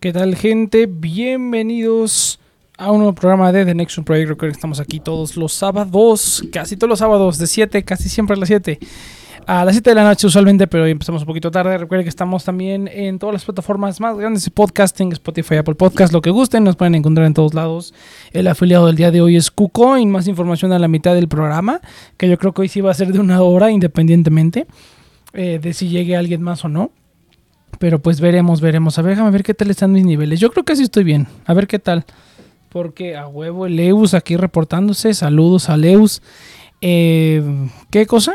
¿Qué tal gente? Bienvenidos a un nuevo programa de The Next Project. Recuerden que estamos aquí todos los sábados, casi todos los sábados, de 7, casi siempre a las 7. A las 7 de la noche usualmente, pero hoy empezamos un poquito tarde. Recuerden que estamos también en todas las plataformas más grandes de podcasting, Spotify, Apple Podcast, lo que gusten, nos pueden encontrar en todos lados. El afiliado del día de hoy es KuCoin, más información a la mitad del programa, que yo creo que hoy sí va a ser de una hora independientemente eh, de si llegue alguien más o no. Pero pues veremos, veremos. A ver, déjame ver qué tal están mis niveles. Yo creo que sí estoy bien. A ver qué tal. Porque a huevo el Leus aquí reportándose. Saludos a Leus. Eh, ¿Qué cosa?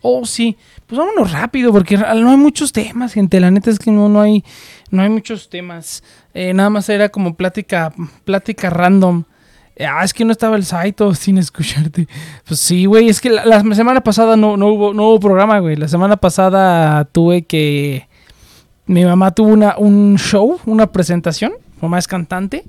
Oh, sí. Pues vámonos rápido porque no hay muchos temas, gente. La neta es que no, no, hay, no hay muchos temas. Eh, nada más era como plática, plática random. Ah, es que no estaba el Saito sin escucharte. Pues sí, güey. Es que la, la semana pasada no, no, hubo, no hubo programa, güey. La semana pasada tuve que mi mamá tuvo una, un show, una presentación, mamá es cantante,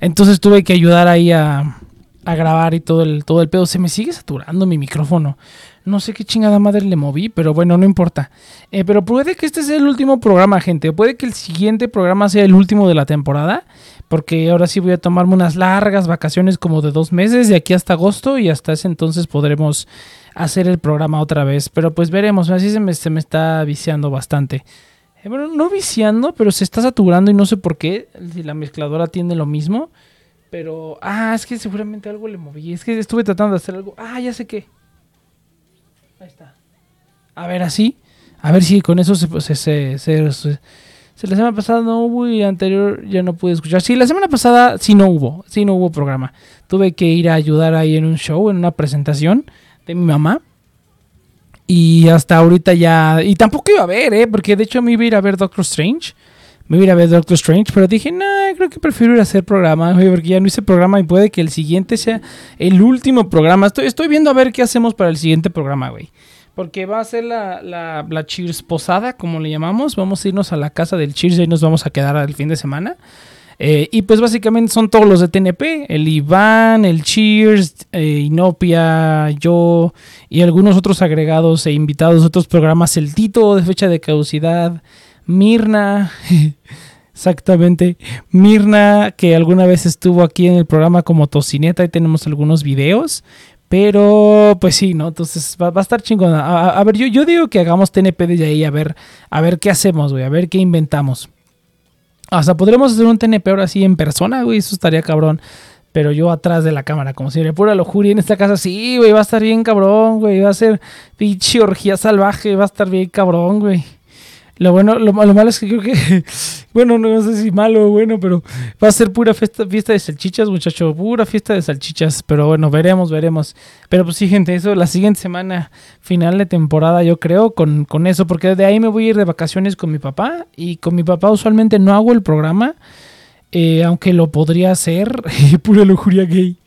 entonces tuve que ayudar ahí a, a, grabar y todo el, todo el pedo. Se me sigue saturando mi micrófono. No sé qué chingada madre le moví, pero bueno, no importa. Eh, pero puede que este sea el último programa, gente. Puede que el siguiente programa sea el último de la temporada. Porque ahora sí voy a tomarme unas largas vacaciones como de dos meses, de aquí hasta agosto, y hasta ese entonces podremos hacer el programa otra vez. Pero pues veremos, así se me, se me está viciando bastante. Eh, bueno, no viciando, pero se está saturando y no sé por qué. Si la mezcladora tiene lo mismo. Pero, ah, es que seguramente algo le moví. Es que estuve tratando de hacer algo. Ah, ya sé qué. Ahí está. A ver, así. A ver si con eso se, se, se, la semana pasada no hubo y anterior ya no pude escuchar. Sí, la semana pasada sí no hubo. Sí no hubo programa. Tuve que ir a ayudar ahí en un show, en una presentación de mi mamá. Y hasta ahorita ya. Y tampoco iba a ver, ¿eh? Porque de hecho me iba a ir a ver Doctor Strange. Me iba a ir a ver Doctor Strange. Pero dije, no, creo que prefiero ir a hacer programa. Porque ya no hice programa y puede que el siguiente sea el último programa. Estoy, estoy viendo a ver qué hacemos para el siguiente programa, güey. Porque va a ser la, la, la Cheers posada, como le llamamos. Vamos a irnos a la casa del Cheers y ahí nos vamos a quedar al fin de semana. Eh, y pues básicamente son todos los de TNP, el Iván, el Cheers, eh, Inopia, yo y algunos otros agregados e invitados de otros programas, el Tito de fecha de caducidad, Mirna, exactamente, Mirna que alguna vez estuvo aquí en el programa como tocineta y tenemos algunos videos. Pero, pues sí, ¿no? Entonces va, a estar chingón. A, ver, yo, yo digo que hagamos TNP desde ahí, a ver, a ver qué hacemos, güey, a ver qué inventamos. Hasta podremos hacer un TNP ahora sí en persona, güey. Eso estaría cabrón. Pero yo atrás de la cámara, como si me pura lujuria en esta casa. Sí, güey, va a estar bien cabrón, güey. Va a ser pinche orgía salvaje. Va a estar bien cabrón, güey. Lo bueno, lo, lo, malo es que creo que, bueno, no sé si malo o bueno, pero va a ser pura fiesta, fiesta de salchichas, muchacho, pura fiesta de salchichas. Pero bueno, veremos, veremos. Pero pues sí, gente, eso la siguiente semana, final de temporada, yo creo, con, con eso, porque de ahí me voy a ir de vacaciones con mi papá. Y con mi papá usualmente no hago el programa. Eh, aunque lo podría hacer, pura lujuria gay.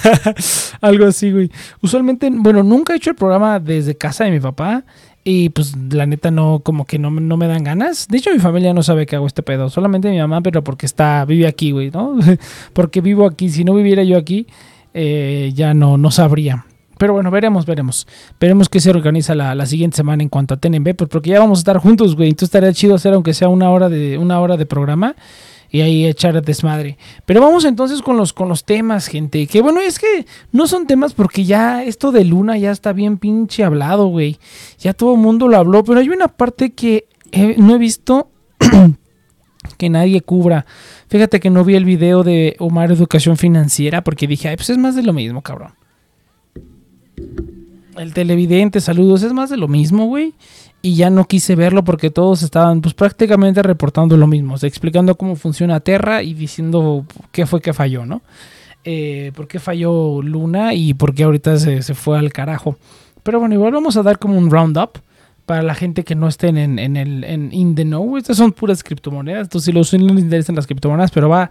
Algo así, güey. Usualmente, bueno, nunca he hecho el programa desde casa de mi papá. Y pues la neta no, como que no, no, me dan ganas. De hecho, mi familia no sabe que hago este pedo. Solamente mi mamá, pero porque está, vive aquí, güey, ¿no? porque vivo aquí. Si no viviera yo aquí, eh, ya no, no sabría. Pero bueno, veremos, veremos. Veremos qué se organiza la, la, siguiente semana en cuanto a TNB. Pues porque ya vamos a estar juntos, güey. Entonces estaría chido hacer aunque sea una hora de, una hora de programa y ahí echar desmadre. Pero vamos entonces con los, con los temas, gente. Que bueno, es que no son temas porque ya esto de Luna ya está bien pinche hablado, güey. Ya todo el mundo lo habló, pero hay una parte que no he visto que nadie cubra. Fíjate que no vi el video de Omar Educación Financiera porque dije, ay, pues es más de lo mismo, cabrón. El televidente, saludos, es más de lo mismo, güey y ya no quise verlo porque todos estaban pues prácticamente reportando lo mismo, explicando cómo funciona Terra y diciendo qué fue que falló, ¿no? Eh, por qué falló Luna y por qué ahorita se, se, fue al carajo. Pero bueno, igual vamos a dar como un roundup para la gente que no estén en, en el en in the know. Estas son puras criptomonedas, entonces si los les interesan las criptomonedas, pero va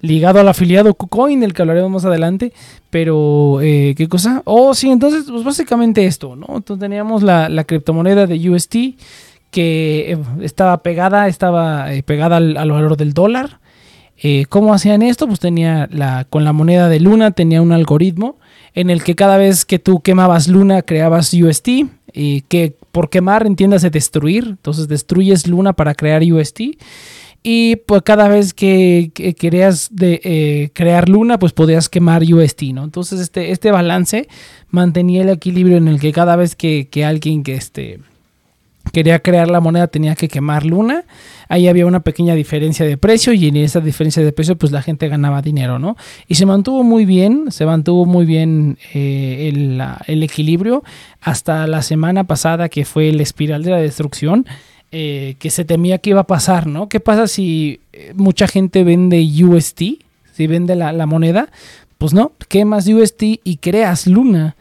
ligado al afiliado KuCoin, del que hablaremos más adelante. Pero, eh, ¿qué cosa? Oh, sí, entonces, pues básicamente esto, ¿no? Entonces teníamos la, criptomoneda de UST que eh, estaba pegada, estaba eh, pegada al, al, valor del dólar. ¿Cómo hacían esto? Pues tenía la, con la moneda de Luna tenía un algoritmo en el que cada vez que tú quemabas Luna creabas UST, y que por quemar entiéndase destruir, entonces destruyes Luna para crear UST y pues cada vez que, querías eh, crear Luna, pues podías quemar UST, ¿no? Entonces este, este balance mantenía el equilibrio en el que cada vez que, alguien que este, quería crear la moneda tenía que quemar Luna, ahí había una pequeña diferencia de precio y en esa diferencia de precio pues la gente ganaba dinero, ¿no? Y se mantuvo muy bien, se mantuvo muy bien eh, el, el equilibrio hasta la semana pasada que fue el espiral de la destrucción eh, que se temía que iba a pasar, ¿no? ¿Qué pasa si eh, mucha gente vende UST? Si vende la, moneda, pues no, quemas UST y creas Luna.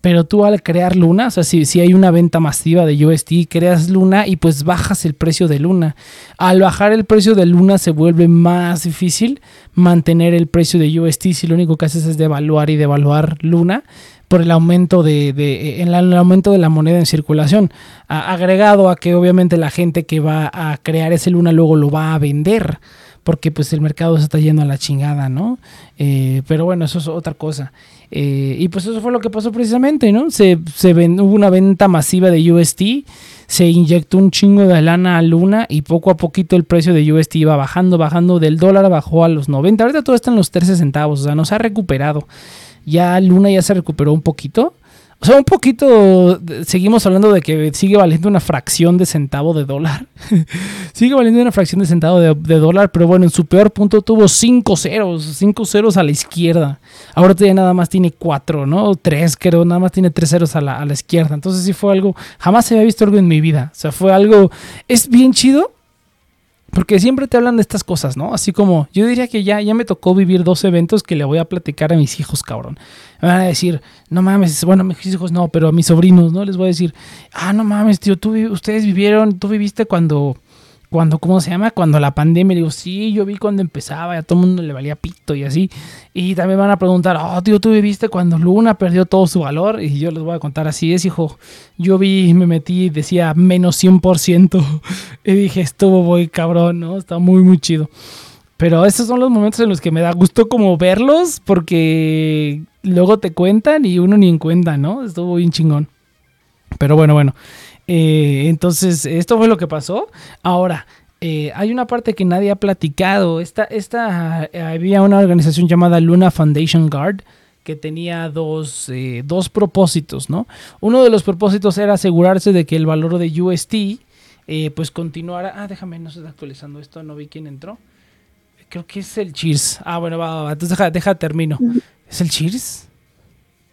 Pero tú al crear Luna, o sea, si, si, hay una venta masiva de UST, creas Luna y pues bajas el precio de Luna. Al bajar el precio de Luna se vuelve más difícil mantener el precio de UST si lo único que haces es devaluar y devaluar Luna por el aumento de, de el, aumento de la moneda en circulación, agregado a que obviamente la gente que va a crear ese luna luego lo va a vender, porque pues el mercado se está yendo a la chingada, ¿no? Eh, pero bueno, eso es otra cosa. Eh, y pues eso fue lo que pasó precisamente, ¿no? Se, se hubo una venta masiva de UST, se inyectó un chingo de lana a Luna y poco a poquito el precio de UST iba bajando, bajando del dólar, bajó a los 90, ahorita todo está en los 13 centavos, o sea, nos ha recuperado ya Luna ya se recuperó un poquito. O sea, un poquito, seguimos hablando de que sigue valiendo una fracción de centavo de dólar. sigue valiendo una fracción de centavo de, dólar, pero bueno, en su peor punto tuvo 5 ceros, 5 ceros a la izquierda. Ahora ya nada más tiene 4, ¿no? 3, creo, nada más tiene 3 ceros a la, a la izquierda. Entonces sí fue algo, jamás se había visto algo en mi vida. O sea, fue algo, es bien chido, porque siempre te hablan de estas cosas, ¿no? Así como yo diría que ya, ya me tocó vivir dos eventos que le voy a platicar a mis hijos, cabrón. Me van a decir, no mames, bueno, mis hijos no, pero a mis sobrinos, ¿no? Les voy a decir, ah, no mames, tío, tú, ustedes vivieron, tú viviste cuando cuando, ¿cómo se llama? Cuando la pandemia, digo, sí, yo vi cuando empezaba, a todo el mundo le valía pito y así. Y también van a preguntar, oh, tío, ¿tú viviste cuando Luna perdió todo su valor? Y yo les voy a contar, así es, hijo. Yo vi, me metí, decía menos 100%. y dije, estuvo muy cabrón, ¿no? Está muy, muy chido. Pero esos son los momentos en los que me da gusto como verlos, porque luego te cuentan y uno ni en cuenta, ¿no? Estuvo bien chingón. Pero bueno, bueno. Eh, entonces, esto fue lo que pasó. Ahora, eh, hay una parte que nadie ha platicado. Esta, esta, eh, había una organización llamada Luna Foundation Guard que tenía dos, dos, propósitos, ¿no? Uno de los propósitos era asegurarse de que el valor de UST pues continuara. Ah, déjame, no se está actualizando esto, no vi quién entró. Creo que es el Cheers. Ah, bueno, va, va, entonces deja, deja termino. ¿Es el Cheers?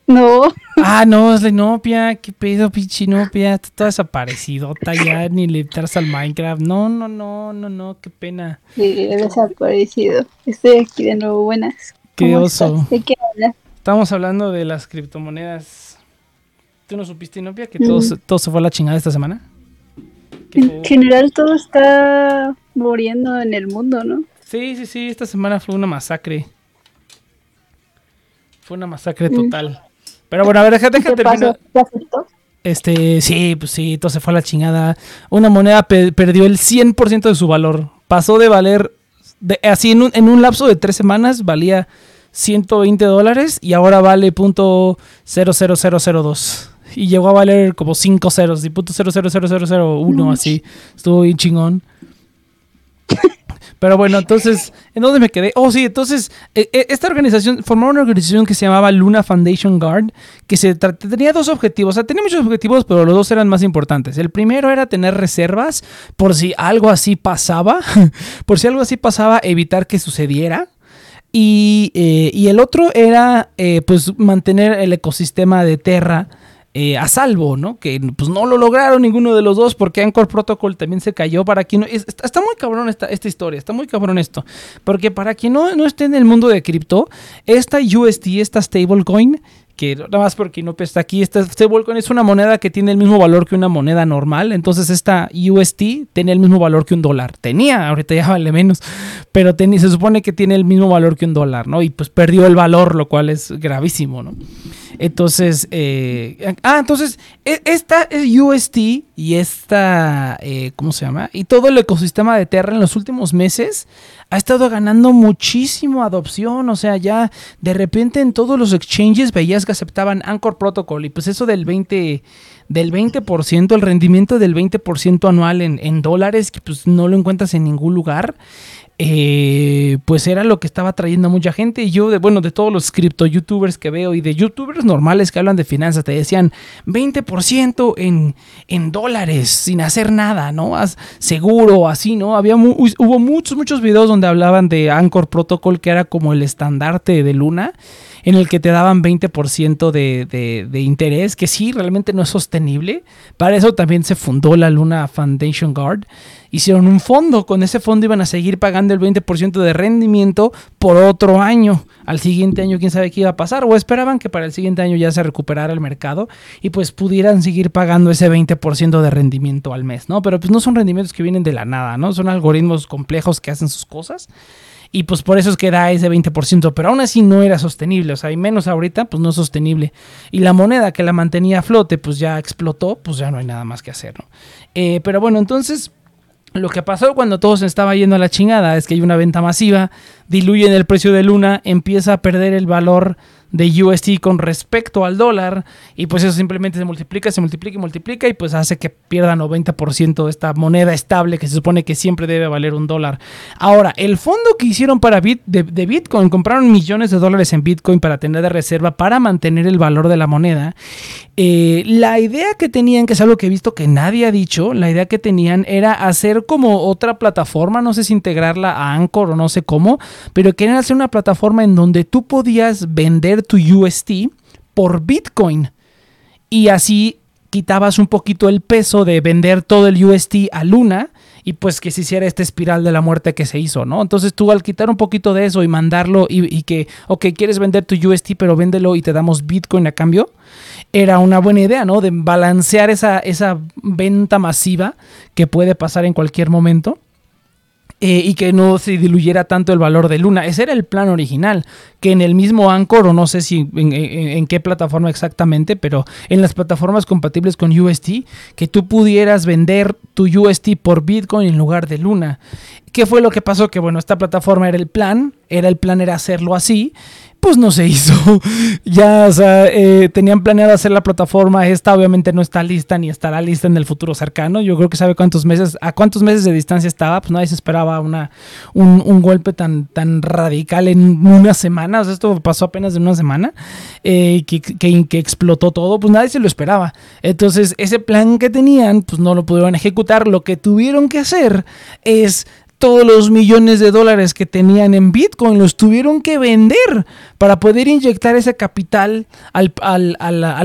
No. Ah, no, es la Inopia. ¿Qué pedo, pinche Inopia? Está toda desaparecidota ya, ni le entras al Minecraft. No, no, no, no, no, qué pena. Sí, he desaparecido. Estoy aquí de nuevo, buenas. Qué oso. ¿De qué hablas? Estamos hablando de las criptomonedas. ¿Tú no supiste, Inopia, que todo, mm. todo se fue a la chingada esta semana? En general todo está muriendo en el mundo, ¿no? Sí, sí, sí, esta semana fue una masacre. Fue una masacre mm. Pero bueno, a ver, déjate que termine. Este, sí, pues sí, todo se fue a la chingada. Una moneda perdió el 100% de su valor. Pasó de valer, de, así en un, en un lapso de tres semanas, valía 120 dólares y ahora vale punto .00002. Y llegó a valer como 5 ceros, y punto .00001, así. Estuvo bien chingón. Pero bueno, entonces, ¿en dónde me quedé? Oh, sí, entonces, e, e, esta organización, formó una organización que se llamaba Luna Foundation Guard, que se tenía dos objetivos. O sea, tenía muchos objetivos, pero los dos eran más importantes. El primero era tener reservas por si algo así pasaba, por si algo así pasaba, evitar que sucediera. Y, eh, y el otro era, eh, pues, mantener el ecosistema de Terra eh, a salvo, ¿no? Que pues no lo lograron ninguno de los dos porque Anchor Protocol también se cayó para quien no... Está, muy cabrón esta, historia, está muy cabrón esto. Porque para quien no, no esté en el mundo de cripto, esta UST, esta stablecoin, que nada más porque no está aquí, esta stablecoin es una moneda que tiene el mismo valor que una moneda normal, entonces esta UST tiene el mismo valor que un dólar. Tenía, ahorita ya vale menos, pero se supone que tiene el mismo valor que un dólar, ¿no? Y pues perdió el valor, lo cual es gravísimo, ¿no? Entonces, eh, ah, entonces, e, esta es UST y esta, eh, ¿cómo se llama? Y todo el ecosistema de Terra en los últimos meses ha estado ganando muchísimo adopción. O sea, ya de repente en todos los exchanges veías que aceptaban Anchor Protocol. Y pues eso del 20, del 20%, el rendimiento del 20% anual en, en dólares, que pues no lo encuentras en ningún lugar. Eh, pues era lo que estaba trayendo a mucha gente. Y yo, de, bueno, de todos los cripto youtubers que veo y de youtubers normales que hablan de finanzas, te decían 20% en, en dólares sin hacer nada, ¿no? seguro, así, ¿no? Había hubo muchos, muchos videos donde hablaban de Anchor Protocol, que era como el estandarte de Luna en el que te daban 20% de, de, interés, que sí, realmente no es sostenible. Para eso también se fundó la Luna Foundation Guard. Hicieron un fondo, con ese fondo iban a seguir pagando el 20% de rendimiento por otro año. Al siguiente año quién sabe qué iba a pasar, o esperaban que para el siguiente año ya se recuperara el mercado y pues pudieran seguir pagando ese 20% de rendimiento al mes, ¿no? Pero pues no son rendimientos que vienen de la nada, ¿no? Son algoritmos complejos que hacen sus cosas y pues por eso es que da ese 20%, pero aún así no era sostenible, o sea, y menos ahorita, pues no es sostenible. Y la moneda que la mantenía a flote, pues ya explotó, pues ya no hay nada más que hacer, ¿no? Eh, pero bueno, entonces... Lo que pasó cuando todo se estaba yendo a la chingada es que hay una venta masiva, diluyen el precio de Luna, empieza a perder el valor de USD con respecto al dólar y pues eso simplemente se multiplica, se multiplica y multiplica y pues hace que pierda 90% de esta moneda estable que se supone que siempre debe valer un dólar. Ahora, el fondo que hicieron para Bit, de, Bitcoin, compraron millones de dólares en Bitcoin para tener de reserva para mantener el valor de la moneda. Eh, la idea que tenían, que es algo que he visto que nadie ha dicho, la idea que tenían era hacer como otra plataforma, no sé si integrarla a Anchor o no sé cómo, pero querían hacer una plataforma en donde tú podías vender tu UST por Bitcoin. Y así quitabas un poquito el peso de vender todo el UST a Luna y pues que se hiciera esta espiral de la muerte que se hizo, ¿no? Entonces tú al quitar un poquito de eso y mandarlo y, que, ok, quieres vender tu UST pero véndelo y te damos Bitcoin a cambio, era una buena idea, ¿no? De balancear esa, esa venta masiva que puede pasar en cualquier momento. Eh, y que no se diluyera tanto el valor de Luna. Ese era el plan original, que en el mismo Anchor, o no sé si en, qué plataforma exactamente, pero en las plataformas compatibles con UST, que tú pudieras vender tu UST por Bitcoin en lugar de Luna. ¿Qué fue lo que pasó? Que bueno, esta plataforma era el plan, era el plan era hacerlo así, pues no se hizo. ya, o sea, eh, tenían planeado hacer la plataforma. Esta obviamente no está lista ni estará lista en el futuro cercano. Yo creo que sabe cuántos meses, a cuántos meses de distancia estaba. Pues nadie se esperaba una, un, golpe tan, tan radical en una semana. O sea, esto pasó apenas en una semana. Eh, que, que, explotó todo. Pues nadie se lo esperaba. Entonces, ese plan que tenían, pues no lo pudieron ejecutar. Lo que tuvieron que hacer es todos los millones de dólares que tenían en Bitcoin, los tuvieron que vender para poder inyectar ese capital al,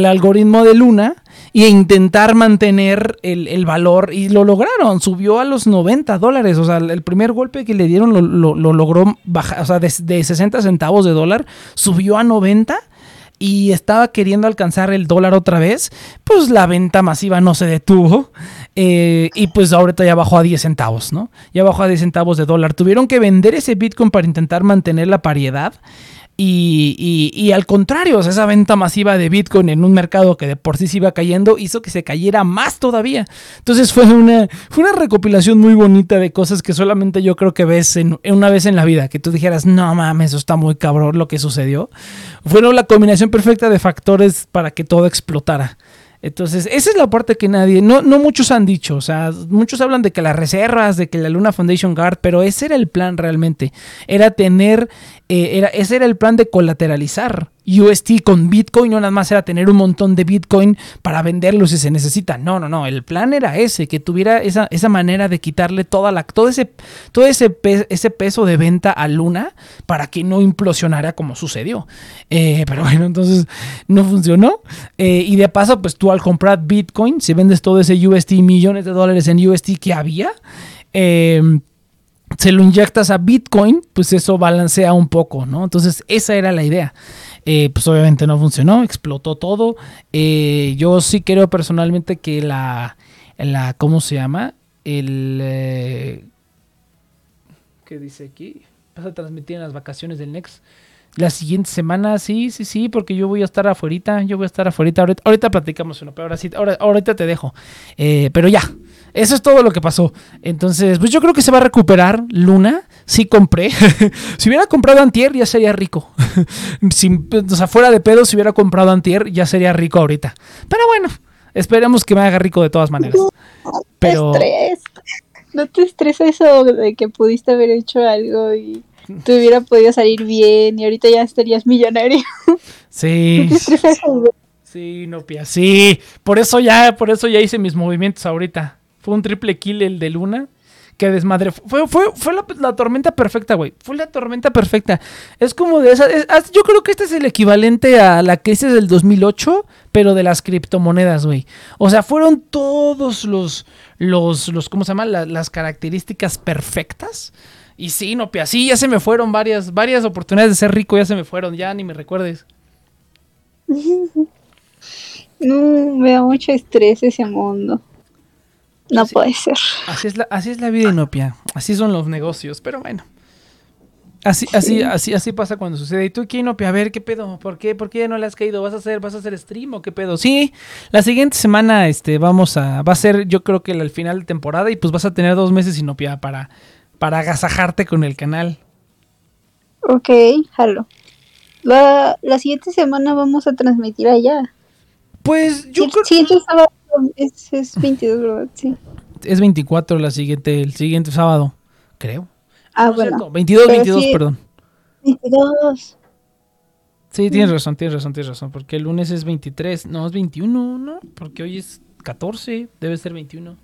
algoritmo de Luna e intentar mantener el, valor. Y lo lograron, subió a los 90 dólares, o sea, el primer golpe que le dieron lo, logró bajar, o sea, de, de 60 centavos de dólar subió a 90 y estaba queriendo alcanzar el dólar otra vez, pues la venta masiva no se detuvo eh, y pues ahorita ya bajó a 10 centavos, ¿no? Ya bajó a 10 centavos de dólar. Tuvieron que vender ese Bitcoin para intentar mantener la paridad y, al contrario, esa venta masiva de Bitcoin en un mercado que de por sí se iba cayendo hizo que se cayera más todavía. Entonces fue una, fue una recopilación muy bonita de cosas que solamente yo creo que ves en, una vez en la vida, que tú dijeras, no mames, eso está muy cabrón lo que sucedió. Fueron la combinación perfecta de factores para que todo explotara. Entonces, esa es la parte que nadie, no, no muchos han dicho, o sea, muchos hablan de que las reservas, de que la Luna Foundation Guard, pero ese era el plan realmente, era tener, eh, era, ese era el plan de colateralizar UST con Bitcoin, no nada más era tener un montón de Bitcoin para venderlo si se necesita. No, no, no. El plan era ese, que tuviera esa, esa manera de quitarle toda la, todo, ese, todo ese, ese peso de venta a Luna para que no implosionara como sucedió. Eh, pero bueno, entonces no funcionó. Eh, y de paso, pues tú al comprar Bitcoin, si vendes todo ese UST, millones de dólares en UST que había, eh, se lo inyectas a Bitcoin, pues eso balancea un poco, ¿no? Entonces esa era la idea. Eh, pues obviamente no funcionó, explotó todo. Eh, yo sí creo personalmente que la, la ¿cómo se llama? El... Eh, ¿Qué dice aquí? Vas a transmitir en las vacaciones del Next. La siguiente semana, sí, sí, sí, porque yo voy a estar afuera, yo voy a estar afuera. Ahorita, ahorita platicamos uno, pero ahora sí, ahora, ahorita te dejo. pero ya, eso es todo lo que pasó. Entonces, pues yo creo que se va a recuperar Luna. Sí compré. si hubiera comprado Antier, ya sería rico. o sea, fuera de pedo, si hubiera comprado Antier, ya sería rico ahorita. Pero bueno, Esperemos que me haga rico de todas maneras. Pero... No te estresa eso de que pudiste haber hecho algo y te hubiera podido salir bien y ahorita ya estarías millonario. Sí. Sí, no pía. Sí, por eso ya, por eso ya hice mis movimientos ahorita. Fue un triple kill el de Luna. Que desmadre. Fue, fue, fue la, tormenta perfecta, güey. Fue la tormenta perfecta. Es como de esa. yo creo que este es el equivalente a la crisis del 2008, pero de las criptomonedas, güey. O sea, fueron todos los. los, los ¿Cómo se llama? las características perfectas. Y sí, no, pía. Sí, ya se me fueron varias, varias oportunidades de ser rico, ya se me fueron. Ya ni me recuerdes. No, me da mucho estrés ese mundo. No puede ser. Así es, la, así es la vida inopia. Así son los negocios. Pero bueno. Así, así, así, así pasa cuando sucede. ¿Y tú qué inopia? A ver, ¿qué pedo? ¿Por qué? ¿Por qué no le has caído? ¿Vas a hacer, vas a hacer stream o qué pedo? Sí, la siguiente semana, este, vamos a, va a ser, yo creo que el, final de temporada y pues vas a tener dos meses inopia para, para agasajarte con el canal. Ok, jalo. La, la siguiente semana vamos a transmitir allá. Pues yo creo que... sábado es, es 22, ¿verdad? Sí. Es 24 la siguiente, el siguiente sábado, creo. Ah, bueno. 22, 22, perdón. 22. Sí, tienes razón, tienes razón, tienes razón. Porque el lunes es 23, no, es 21, ¿no? Porque hoy es 14, debe ser 21.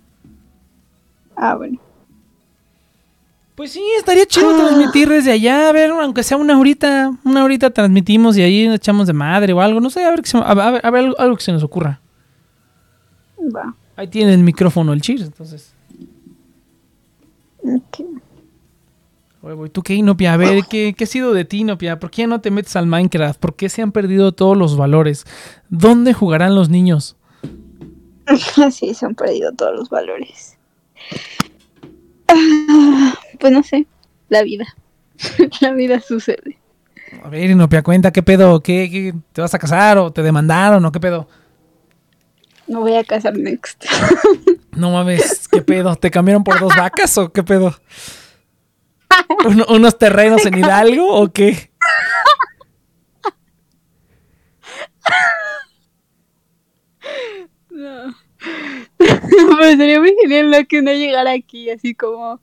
Ah, bueno. Pues sí, estaría chido ah. transmitir desde allá, a ver, aunque sea una horita, una horita transmitimos y ahí echamos de madre o algo, no sé, a ver, a ver, algo, que se nos ocurra. Va. Ahí tiene el micrófono el Cheers, entonces. Ok. Oye, ¿tú qué, Inopia? A ver, ¿qué, ¿qué ha sido de ti, Inopia? ¿Por qué no te metes al Minecraft? ¿Por qué se han perdido todos los valores? ¿Dónde jugarán los niños? sí, se han perdido todos los valores. Ah, pues no sé, la vida. la vida sucede. A ver, Inopia, cuenta, ¿qué pedo? ¿Qué, te vas a casar o te demandaron o qué pedo? No voy a casar next. no mames, ¿qué pedo? ¿Te cambiaron por dos vacas o qué pedo? ¿Unos terrenos en Hidalgo o qué? No. Pero sería muy genial que no llegara aquí así como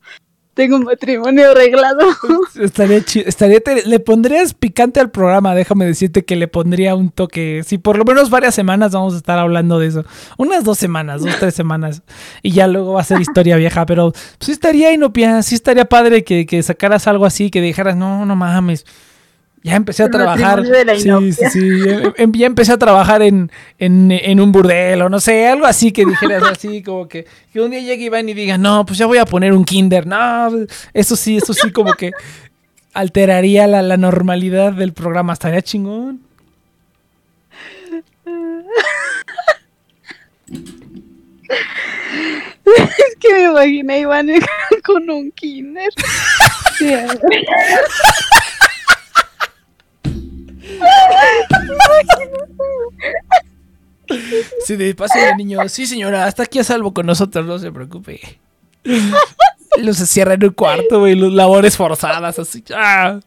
tengo un matrimonio arreglado. Estaría chido. Estaría le pondrías picante al programa, déjame decirte que le pondría un toque. Si por lo menos varias semanas vamos a estar hablando de eso. Unas dos semanas, dos, tres semanas. Y ya luego va a ser historia vieja. Pero sí estaría inopia, sí estaría padre que, que sacaras algo así, que dijeras, no, no mames. Ya empecé a trabajar. Sí, sí, sí. Em, em, ya empecé a trabajar en, en, un burdel o no sé, algo así que dijeras así, como que, que un día llegue Iván y diga, no, pues ya voy a poner un kinder. No, eso sí, eso sí, como que alteraría la, la normalidad del programa. Estaría chingón. Es que me imaginé a Iván con un kinder. Si de paso el niño, sí señora, hasta aquí a salvo con nosotros, no se preocupe. Los cierra en un cuarto, güey, los labores forzadas, así. ¡ah!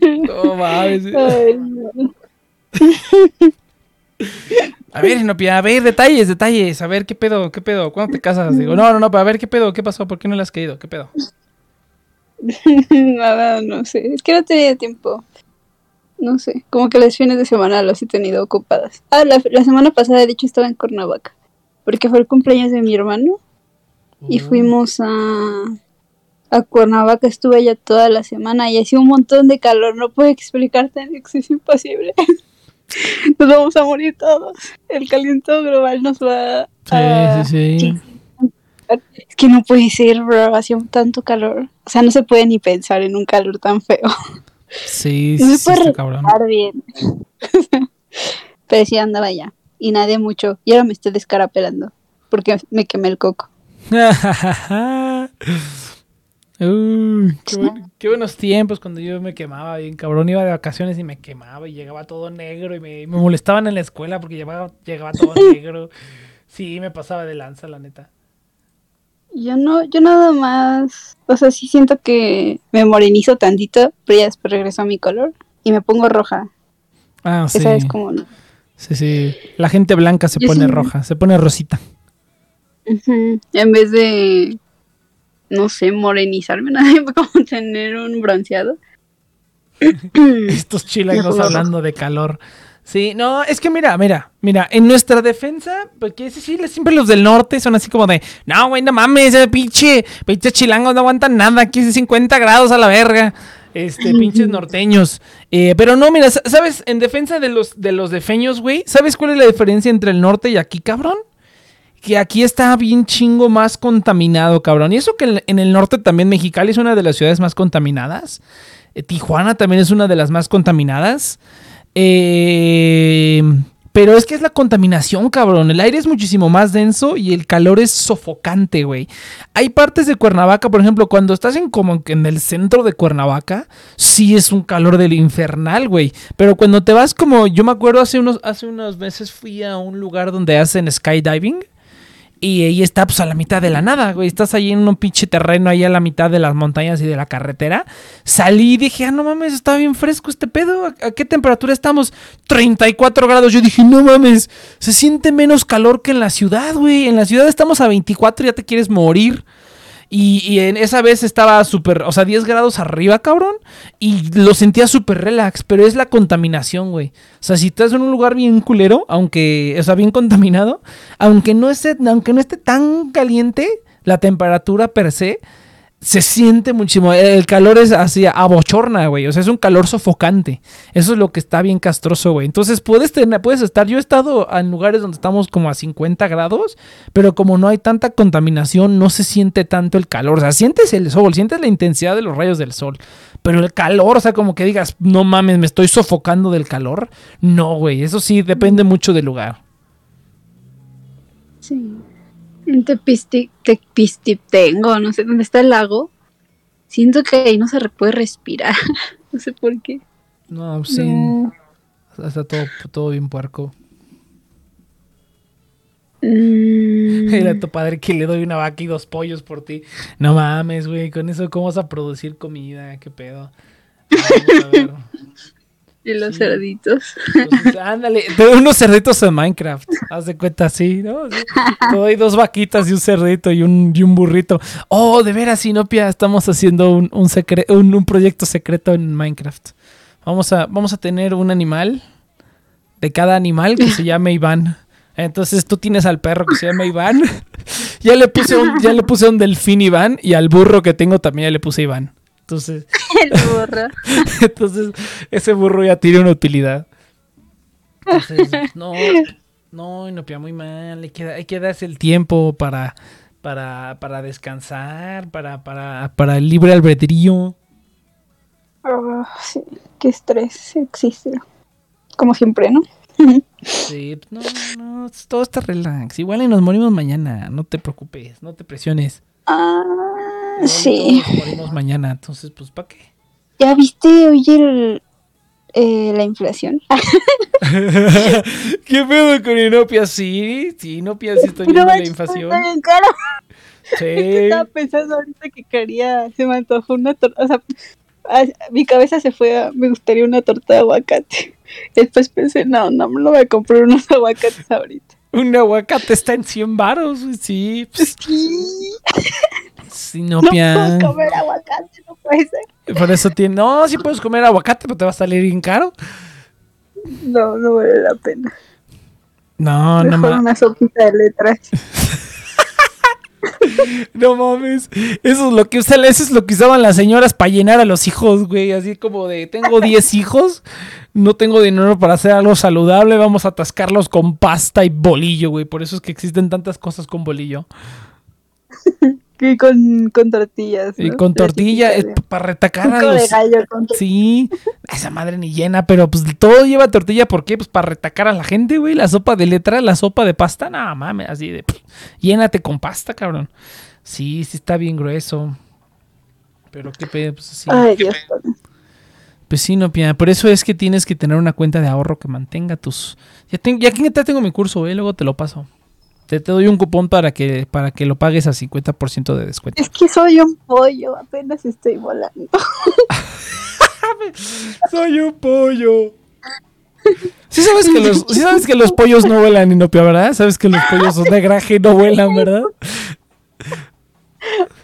No mames. A ver, Inopia, a ver, detalles, detalles. A ver, ¿qué pedo? ¿Qué pedo? ¿Cuándo te casas? Digo, no, no, no, a ver, ¿qué pedo? ¿Qué pasó? ¿Por qué no le has caído? ¿Qué pedo? Nada, no sé. Es que no tenía tiempo no sé, como que las fines de semana las he tenido ocupadas. Ah, la, semana pasada de hecho estaba en Cuernavaca, porque fue el cumpleaños de mi hermano y oh. fuimos a, a Cuernavaca, estuve allá toda la semana y hacía un montón de calor, no puedo explicarte, es imposible. nos vamos a morir todos. El caliento global nos va a... Sí, sí, Es que no puede ser, bro, hacía tanto calor. O sea, no se puede ni pensar en un calor tan feo. Sí, no sí, sí cabrón. bien. Pero sí andaba ya. Y nadie mucho. Y ahora me estoy descarapelando. Porque me quemé el coco. qué, buenos tiempos cuando yo me quemaba bien cabrón. Iba de vacaciones y me quemaba y llegaba todo negro y me, me molestaban en la escuela porque llegaba, llegaba todo negro. Sí, me pasaba de lanza, la neta. Yo no, yo nada más, o sea, sí siento que me morenizo tantito, pero ya después regreso a mi color y me pongo roja. Ah, sí. Esa es como... Sí, sí. La gente blanca se Yo pone sí. roja, se pone rosita. En vez de, no sé, morenizarme, nada, como tener un bronceado. Estos chilangos hablando de calor. Sí, no, es que mira, mira, mira, en nuestra defensa, porque sí, sí, siempre los del norte son así como de, no, güey, no mames, ese pinche, pinche chilangos no aguantan nada, aquí es 50 grados a la verga, este, pinches norteños. Eh, pero no, mira, sa- ¿sabes? En defensa de los, de los defeños, güey, ¿sabes cuál es la diferencia entre el norte y aquí, cabrón? Que aquí está bien chingo más contaminado, cabrón. Y eso que en- en el norte también Mexicali es una de las ciudades más contaminadas. Eh, Tijuana también es una de las más contaminadas. Eh, pero es que es la contaminación, cabrón. El aire es muchísimo más denso y el calor es sofocante, güey. Hay partes de Cuernavaca, por ejemplo, cuando estás en como en el centro de Cuernavaca, sí es un calor del infernal, güey. Pero cuando te vas como, yo me acuerdo hace unos, hace unos meses fui a un lugar donde hacen skydiving. Y ahí está, pues a la mitad de la nada, güey. Estás ahí en un pinche terreno, ahí a la mitad de las montañas y de la carretera. Salí y dije, ah, no mames, está bien fresco este pedo. ¿A, qué temperatura estamos? 34 grados. Yo dije, no mames, se siente menos calor que en la ciudad, güey. En la ciudad estamos a 24 y ya te quieres morir. Y, y en esa vez estaba súper, o sea, 10 grados arriba, cabrón. Y lo sentía súper relax, pero es la contaminación, güey. O sea, si estás en un lugar bien culero, aunque, o sea, bien contaminado, aunque no esté, aunque no esté tan caliente, la temperatura per se, se siente muchísimo. El calor es así, abochorna, güey. O sea, es un calor sofocante. Eso es lo que está bien castroso, güey. Entonces puedes tener, puedes estar. Yo he estado en lugares donde estamos como a 50 grados, pero como no hay tanta contaminación, no se siente tanto el calor. O sea, sientes el sol, sientes la intensidad de los rayos del sol. Pero el calor, o sea, como que digas, no mames, me estoy sofocando del calor. No, güey. Eso sí, depende mucho del lugar. Sí. Tepisti, Tepistitengo, no sé dónde está el lago. Siento que ahí no se puede respirar. no sé por qué. No, sí. No. Está todo, todo bien puerco. Mm, Era tu padre que le doy una vaca y dos pollos por ti. No mames, güey. Con eso, ¿cómo vas a producir comida? ¿Qué pedo? Vamos a ver. y los sí. cerditos. Ándale, doy unos cerditos en Minecraft. Haz de cuenta así, ¿no? Sí. Doy dos vaquitas y un cerdito y un, y un burrito. Oh, de veras, Sinopia, estamos haciendo un, un, secre- un, un proyecto secreto en Minecraft. Vamos a, vamos a tener un animal de cada animal que se llame Iván. Entonces tú tienes al perro que se llama Iván. ya le puse un, ya le puse un delfín Iván y al burro que tengo también ya le puse Iván. Entonces, el burro. entonces, ese burro ya tiene una utilidad. Entonces, no, no, no pía muy mal. Hay que, hay que darse el tiempo para, para, para descansar, para, para, para el libre albedrío. Ah, sí, qué estrés existe. Como siempre, ¿no? Sí, no, no, todo está relax. Igual y nos morimos mañana. No te preocupes, no te presiones. Ah, Sí. todos morimos mañana. Entonces, pues, ¿para qué? ¿Ya viste, oye, el, eh, la inflación? ¿Qué pedo con Inopia? Sí, sí, Inopia sí estoy viendo la inflación. está bien caro. Sí. Estaba pensando ahorita que quería, se me antojó una torta, o sea, a- mi cabeza se fue a, me gustaría una torta de aguacate. Después pensé, no, no, me lo voy a comprar unos aguacates ahorita. Un aguacate está en 100 varos, sí. Pues, Sí, no puedo comer aguacate, no puede ser. Por eso tiene. No, sí puedes comer aguacate, pero te va a salir bien caro. No, no vale la pena. No, no Mejor mames. una sopita de letras. No mames. Eso es lo que eso es lo que usaban las señoras para llenar a los hijos, güey. Así como de tengo 10 hijos, no tengo dinero para hacer algo saludable, vamos a atascarlos con pasta y bolillo, güey. Por eso es que existen tantas cosas con bolillo. Y con, con tortillas. Y con La tortilla, de- para retacar a los. gallo con tortilla. Sí, esa madre ni llena, pero pues todo lleva tortilla, ¿por qué? Pues para retacar a la gente, güey. La sopa de letra, la sopa de pasta, nada mames, así de. pff, llénate con pasta, cabrón. Sí, sí está bien grueso. Pero qué pedo, pues así. Ay, Dios. Pues sí, no, pía. Por eso es que tienes que tener una cuenta de ahorro que mantenga tus. Ya, tengo, ya aquí ya tengo mi curso, eh, luego te lo paso. Te, te doy un cupón para que, para que lo pagues a 50% de descuento. Es que soy un pollo, apenas estoy volando. Soy un pollo. Sí sabes que los, sí sabes que los pollos no vuelan, Inopia, ¿verdad? Sabes que los pollos son de graje y no vuelan, ¿verdad?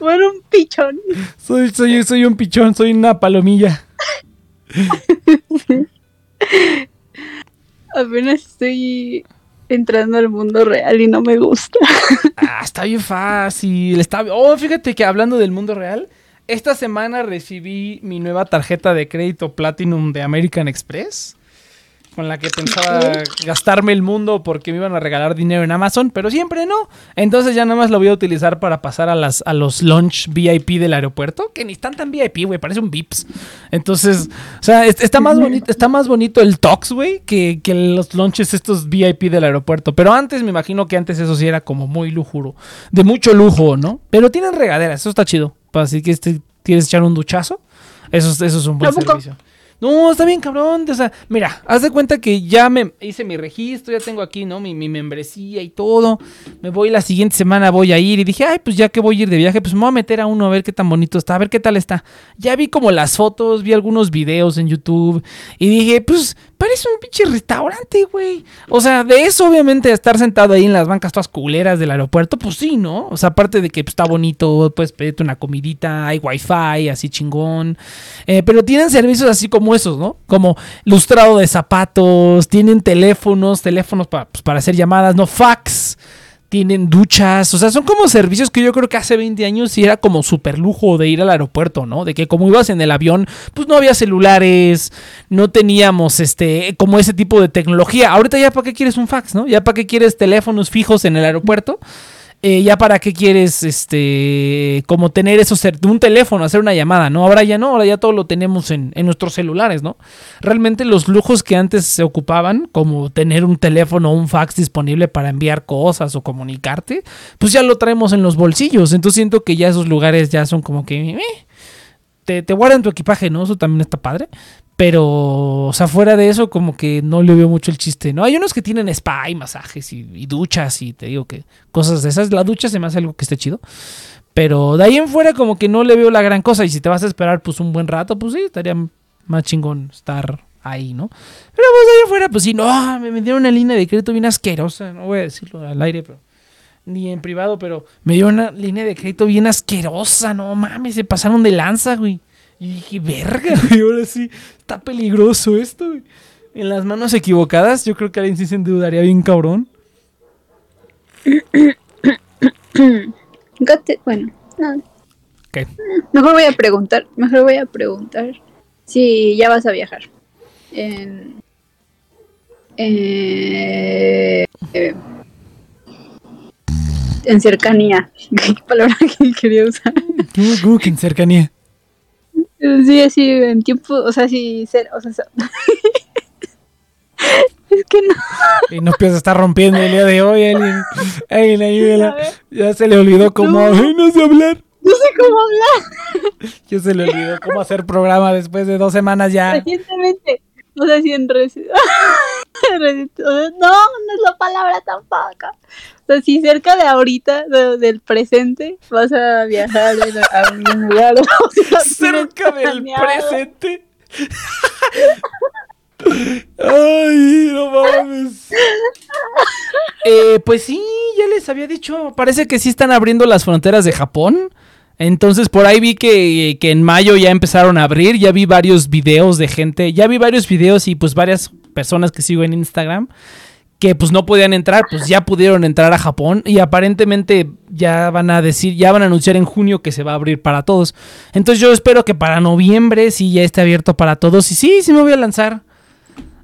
Bueno, un pichón. Soy, soy, soy un pichón, soy una palomilla. Apenas estoy entrando al mundo real y no me gusta. Ah, está bien fácil. Está... Oh, fíjate que hablando del mundo real, esta semana recibí mi nueva tarjeta de crédito Platinum de American Express con la que pensaba gastarme el mundo porque me iban a regalar dinero en Amazon, pero siempre no. Entonces ya nada más lo voy a utilizar para pasar a, las, a los lunch VIP del aeropuerto, que ni están tan VIP, güey, parece un VIPs. Entonces, o sea, está más bonito, está más bonito el Tox, güey, que, que, los lunches estos VIP del aeropuerto. Pero antes me imagino que antes eso sí era como muy lujuro, de mucho lujo, ¿no? Pero tienen regaderas, eso está chido. Así que este, quieres echar un duchazo, eso, eso es un buen servicio. No, está bien, cabrón. O sea, mira, haz de cuenta que ya me hice mi registro, ya tengo aquí, ¿no? Mi, mi, membresía y todo. Me voy la siguiente semana, voy a ir. Y dije, ay, pues ya que voy a ir de viaje, pues me voy a meter a uno a ver qué tan bonito está, a ver qué tal está. Ya vi como las fotos, vi algunos videos en YouTube. Y dije, pues parece un pinche restaurante, güey. O sea, de eso, obviamente, estar sentado ahí en las bancas todas culeras del aeropuerto, pues sí, ¿no? O sea, aparte de que pues, está bonito, puedes pedirte una comidita, hay wifi, así chingón. Eh, pero tienen servicios así como esos, ¿no? Como lustrado de zapatos, tienen teléfonos, teléfonos para, pues, para hacer llamadas, no fax tienen duchas, o sea, son como servicios que yo creo que hace 20 años sí era como súper lujo de ir al aeropuerto, ¿no? De que como ibas en el avión, pues no había celulares, no teníamos este, como ese tipo de tecnología. Ahorita ya para qué quieres un fax, ¿no? Ya para qué quieres teléfonos fijos en el aeropuerto. Eh, ya para qué quieres, este, como tener eso, un teléfono, hacer una llamada, ¿no? Ahora ya no, ahora ya todo lo tenemos en, nuestros celulares, ¿no? Realmente los lujos que antes se ocupaban, como tener un teléfono o un fax disponible para enviar cosas o comunicarte, pues ya lo traemos en los bolsillos. Entonces siento que ya esos lugares ya son como que... Eh, te, te, guardan tu equipaje, ¿no? Eso también está padre. Pero, o sea, fuera de eso, como que no le veo mucho el chiste, ¿no? Hay unos que tienen spa y masajes y, duchas y te digo que cosas de esas. La ducha se me hace algo que esté chido. Pero de ahí en fuera como que no le veo la gran cosa. Y si te vas a esperar pues un buen rato, pues sí, estaría más chingón estar ahí, ¿no? Pero pues de ahí en fuera, pues sí, no, me dieron una línea de crédito bien asquerosa. No voy a decirlo al aire, pero... Ni en privado, pero me dio una línea de crédito bien asquerosa. No mames, se pasaron de lanza, güey. Y dije, verga, güey, ahora sí, está peligroso esto, güey. En las manos equivocadas, yo creo que alguien sí se endeudaría bien cabrón. bueno, no. ¿Qué? Mejor voy a preguntar, mejor voy a preguntar si ya vas a viajar. En, eh, en cercanía. ¿Qué palabra que quería usar? ¿Cómo que en cercanía? Sí, así en tiempo, o sea, sí, o sea, es que no. Y no empieza a estar rompiendo el día de hoy, alguien. ayúdela. Ya se le olvidó cómo. No. no sé hablar. No sé cómo hablar. Ya se le olvidó cómo hacer programa después de dos semanas ya. Recientemente. No sé si en No, no es la palabra tampoco. O sea, si cerca de ahorita, del presente, vas a viajar a un lugar. cerca del presente. Ay, no mames. Eh, pues sí, ya les había dicho. Parece que sí están abriendo las fronteras de Japón. Entonces por ahí vi que, que, en mayo ya empezaron a abrir, ya vi varios videos de gente, ya vi varios videos y pues varias personas que sigo en Instagram que pues no podían entrar, pues ya pudieron entrar a Japón y aparentemente ya van a decir, ya van a anunciar en junio que se va a abrir para todos. Entonces yo espero que para noviembre sí ya esté abierto para todos y sí, sí me voy a lanzar.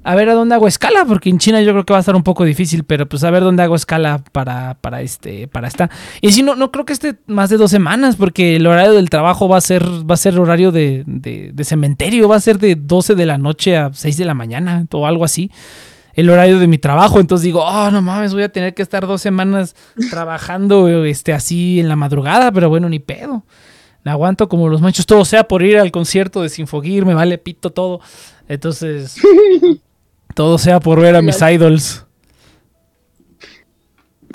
A ver a dónde hago escala, porque en China yo creo que va a estar un poco difícil, pero pues a ver dónde hago escala para, para este, para esta. Y si no, no creo que esté más de dos semanas, porque el horario del trabajo va a ser, va a ser horario de, de, de cementerio, va a ser de 12 de la noche a 6 de la mañana o algo así el horario de mi trabajo. Entonces digo, oh, no mames, voy a tener que estar dos semanas trabajando este, así en la madrugada, pero bueno, ni pedo. Me aguanto como los machos, todo sea por ir al concierto de Sinfogir, me vale pito todo. Entonces, todo sea por ver a mis idols.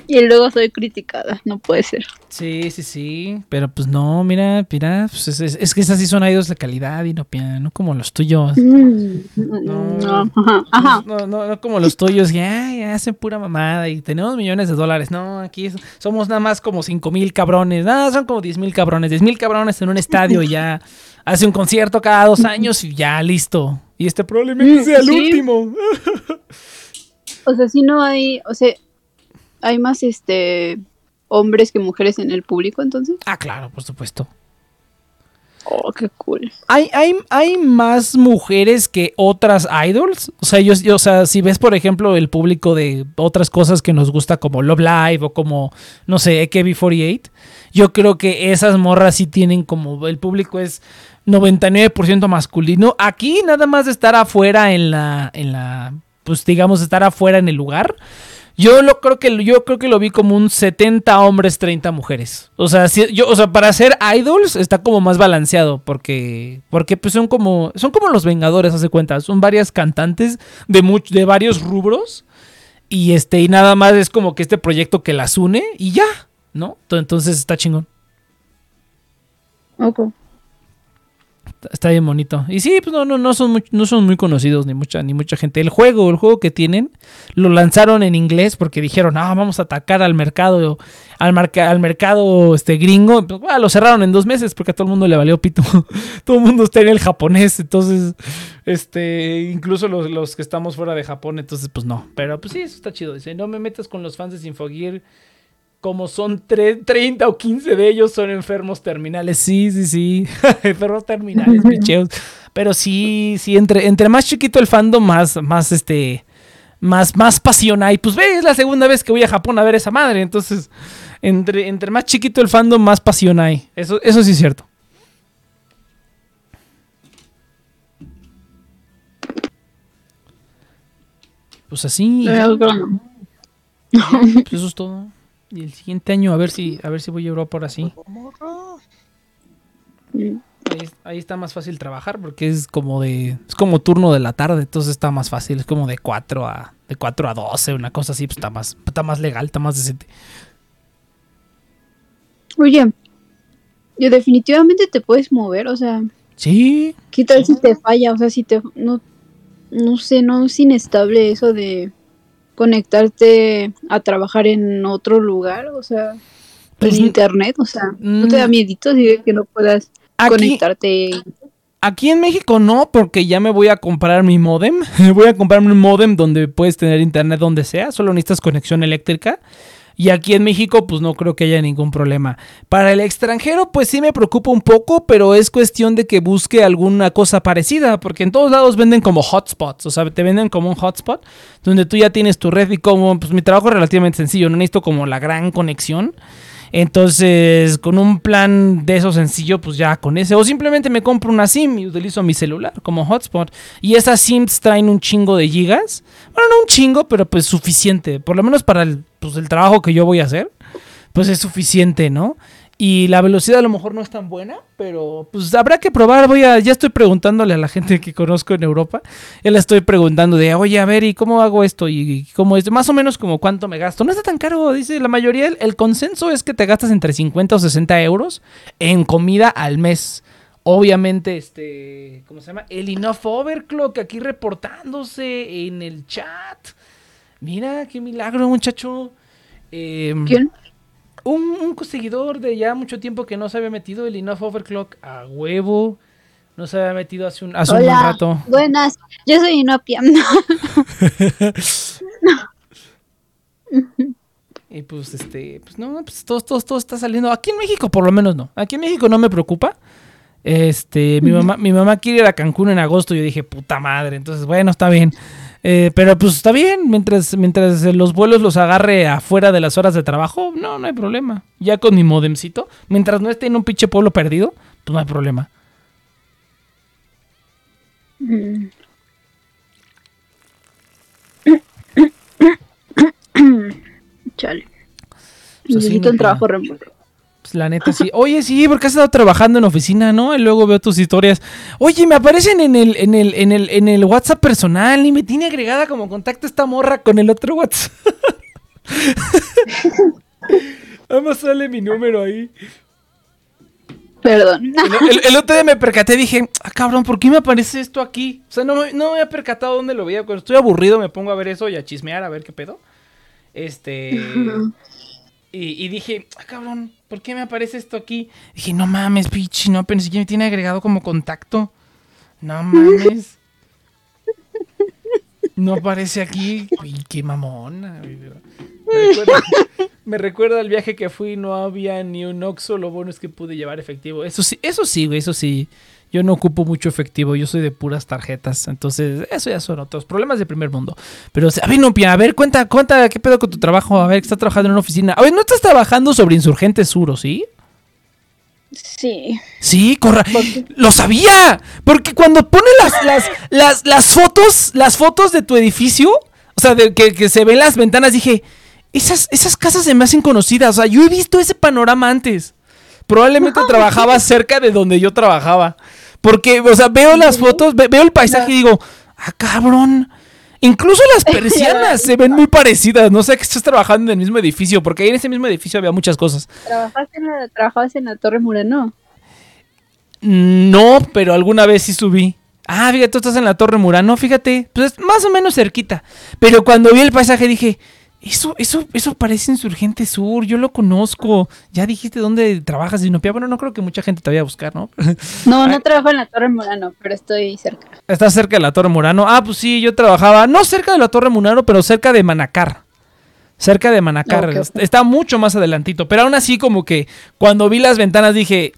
Y luego soy criticada, no puede ser. Sí, sí, sí. Pero pues no, mira, mira, pues es, es- es que esas sí son idols de calidad y no, no como los tuyos. Mm, No. No, ajá, ajá. No, no, no como los tuyos que ay, hacen pura mamada y tenemos millones de dólares. No, aquí es- somos nada más como cinco mil cabrones. Nada, son como diez mil cabrones. Diez mil cabrones en un estadio y ya hace un concierto cada dos años y ya listo. Y este probablemente Mm, sea el sí. último. O sea, si no hay, o sea, hay más este hombres que mujeres en el público, entonces. Ah, claro, por supuesto. Oh, qué cool. ¿Hay, hay, hay más mujeres que otras idols? O sea, yo, yo- o sea, si ves, por ejemplo, el público de otras cosas que nos gusta como Love Live o como, no sé, AKB48, yo creo que esas morras sí tienen como, el público es 99% masculino. Aquí nada más de estar afuera en la, en la, pues digamos, estar afuera en el lugar. Yo lo creo que yo creo que lo vi como un 70 hombres, 30 mujeres. O sea, si- yo, o sea, para ser idols está como más balanceado porque porque pues son como son como los Vengadores, hace cuenta, son varias cantantes de much- de varios rubros y este y nada más es como que este proyecto que las une y ya, ¿no? Entonces está chingón. Ok. Está- bien bonito. Y sí, pues no, no, no son muy, no son muy conocidos ni mucha, ni mucha gente. El juego, el juego que tienen, lo lanzaron en inglés porque dijeron, ah, vamos a atacar al mercado, al, marca- al mercado este gringo. Pues, bueno, lo cerraron en dos meses porque a todo el mundo le valió pito. todo el mundo está en el japonés. Entonces, este, incluso los, los que estamos fuera de Japón, entonces, pues no. Pero pues sí, eso está chido. Dice, no me metas con los fans de Sinfogear. Como son tre- 30 o 15 de ellos son enfermos terminales. Sí, sí, sí. enfermos terminales, picheos. Pero sí, sí, entre, entre más chiquito el fandom, más, más este. Más, más pasión hay. Pues ve, es la segunda vez que voy a Japón a ver esa madre. Entonces, entre, entre más chiquito el fandom, más pasión hay. Eso, eso sí es cierto. Pues así. Pues eso es todo. Y el siguiente año a ver si a ver si voy a Europa ahora sí. Ahí, ahí está más fácil trabajar porque es como de es como turno de la tarde, entonces está más fácil, es como de 4 a de 4 a 12, una cosa así, pues está más está más legal, está más decente. Oye, yo definitivamente te puedes mover, o sea, Sí, ¿qué tal si te falla? O sea, si te no no sé, no es inestable eso de conectarte a trabajar en otro lugar, o sea, Pues, en internet, o sea, ¿no te da mm, miedito si que no puedas aquí conectarte? aquí en México no, porque ya me voy a comprar mi modem. voy a comprarme un modem donde puedes tener internet donde sea, solo necesitas conexión eléctrica. Y aquí en México, pues no creo que haya ningún problema. Para el extranjero, pues sí me preocupa un poco, pero es cuestión de que busque alguna cosa parecida, porque en todos lados venden como hotspots, o sea, te venden como un hotspot, donde tú ya tienes tu red y como, pues mi trabajo es relativamente sencillo, no necesito como la gran conexión. Entonces, con un plan de eso sencillo, pues ya con ese. O simplemente me compro una SIM y utilizo mi celular como hotspot. Y esas SIMs traen un chingo de gigas. Bueno, no un chingo, pero pues suficiente. Por lo menos para el, pues, el trabajo que yo voy a hacer. Pues es suficiente, ¿no? Y la velocidad a lo mejor no es tan buena, pero pues habrá que probar. Voy a, ya estoy preguntándole a la gente que conozco en Europa. Ya le estoy preguntando de, oye, a ver, ¿y cómo hago esto? Y cómo es, más o menos como cuánto me gasto. No está tan caro, dice la mayoría. El, el consenso es que te gastas entre 50 o 60 euros en comida al mes. Obviamente, este, ¿cómo se llama? El Enough Overclock aquí reportándose en el chat. Mira, qué milagro, muchacho. Em, ¿Quién? un, un seguidor de ya mucho tiempo que no se había metido el Enough Overclock a huevo. No se había metido hace un, hace un buen rato. buenas, yo soy Inopia. Y pues este, pues no, pues todo, todo, todo está saliendo. Aquí en México por lo menos no. Aquí en México no me preocupa. Este, mi mamá, mi mamá quiere ir a Cancún en agosto. y Yo dije, puta madre. Entonces, bueno, está bien. Eh, pero pues está bien, mientras, mientras los vuelos los agarre afuera de las horas de trabajo, no, no hay problema. Ya con mi modemcito, mientras no esté en un pinche pueblo perdido, pues no hay problema. Mm. Chale. Pues Necesito un trabajo remoto. Pues la neta sí. Oye, sí, porque has estado trabajando en oficina, ¿no? Y luego veo tus historias. Oye, me aparecen en el, en el, en el, en el WhatsApp personal y me tiene agregada como contacto esta morra con el otro WhatsApp. Nada más sale mi número ahí. Perdón. El, el- el otro día me percaté dije, ah, cabrón, ¿por qué me aparece esto aquí? O sea, no, me- no me había percatado dónde lo veía. Cuando estoy aburrido me pongo a ver eso y a chismear a ver qué pedo. Este. Y, y dije, ah, cabrón, ¿por qué me aparece esto aquí? Dije, no mames, bitch, no, pero ni siquiera me tiene agregado como contacto. No mames. No aparece aquí. Qué mamona. Me recuerda, me al viaje que fui, no había ni un Oxxo, lo bueno es que pude llevar efectivo. Eso sí, eso sí, güey, eso sí. Yo no ocupo mucho efectivo, yo soy de puras tarjetas. Entonces, eso ya son otros problemas de primer mundo. Pero, a ver, Nupia, a ver, cuenta, cuenta, ¿qué pedo con tu trabajo? A ver, estás trabajando en una oficina. A ver, ¿no estás trabajando sobre Insurgentes Sur, o sí? Sí. Sí, corra. Lo sabía. Porque cuando pone las, las, las, las fotos, las fotos de tu edificio, o sea, de que, que se ven las ventanas, dije, esas, esas casas se me hacen conocidas. O sea, yo he visto ese panorama antes. Probablemente trabajaba cerca de donde yo trabajaba. Porque, o sea, veo las fotos, ve- veo el paisaje y digo, ah, cabrón. Incluso las persianas se ven muy parecidas. No sé que estás trabajando en el mismo edificio, porque ahí en ese mismo edificio había muchas cosas. ¿Trabajaste en la, trabajabas en la Torre Murano? No, pero alguna vez sí subí. Ah, fíjate, tú estás en la Torre Murano, fíjate, pues es más o menos cerquita. Pero cuando vi el paisaje dije, eso, eso, eso parece Insurgente Sur, yo lo conozco. Ya dijiste dónde trabajas, Sinopia. Bueno, no creo que mucha gente te vaya a buscar, ¿no? No, Ay. no trabajo en la Torre Murano, pero estoy cerca. Estás cerca de la Torre Murano. Ah, pues sí, yo trabajaba, no cerca de la Torre Murano, pero cerca de Manacar. Cerca de Manacar. Está mucho más adelantito. Pero aún así, como que cuando vi las ventanas dije,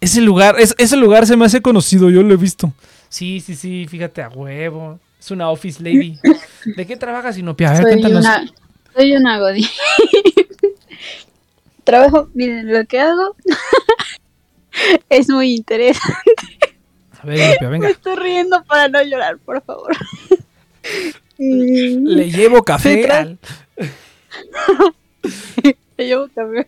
ese lugar, es- ese lugar se me hace conocido, yo lo he visto. Sí, sí, sí, fíjate a huevo. Es una office lady. ¿De qué trabajas, Sinopia? A ver, Soy cuéntanos. una, soy una godín. Trabajo, miren, lo que hago es muy interesante. A ver, Me venga. estoy riendo para no llorar, por favor. Mm, Le llevo café al... te llevo café.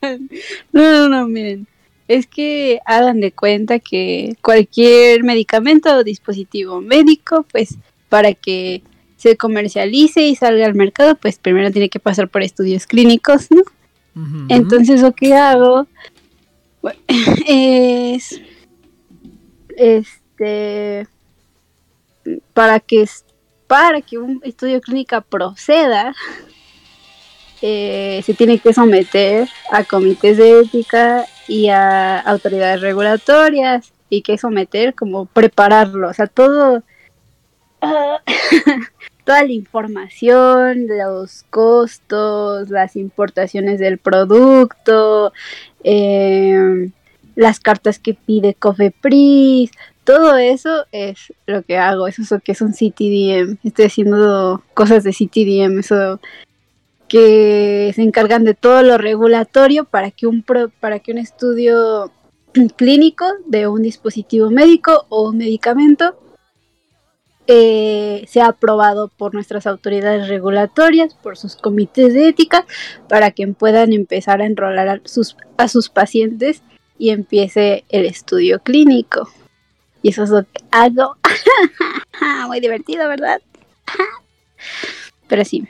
No, no, no, miren. Es que hagan de cuenta que cualquier medicamento o dispositivo médico, pues para que se comercialice y salga al mercado, pues primero tiene que pasar por estudios clínicos, ¿no? Entonces lo que hago bueno, es este para que para que un estudio clínico proceda eh, se tiene que someter a comités de ética y a autoridades regulatorias y que someter como prepararlo, o sea, todo toda la información, los costos, las importaciones del producto, eh, las cartas que pide Cofepris, todo eso es lo que hago, eso es lo que es un CTDM. Estoy haciendo cosas de CTDM, eso que se encargan de todo lo regulatorio para que un pro- para que un estudio clínico de un dispositivo médico o un medicamento eh, sea aprobado por nuestras autoridades regulatorias, por sus comités de ética, para que puedan empezar a enrolar a sus, a sus pacientes y empiece el estudio clínico. Y eso es lo que hago. Muy divertido, ¿verdad? Pero sí.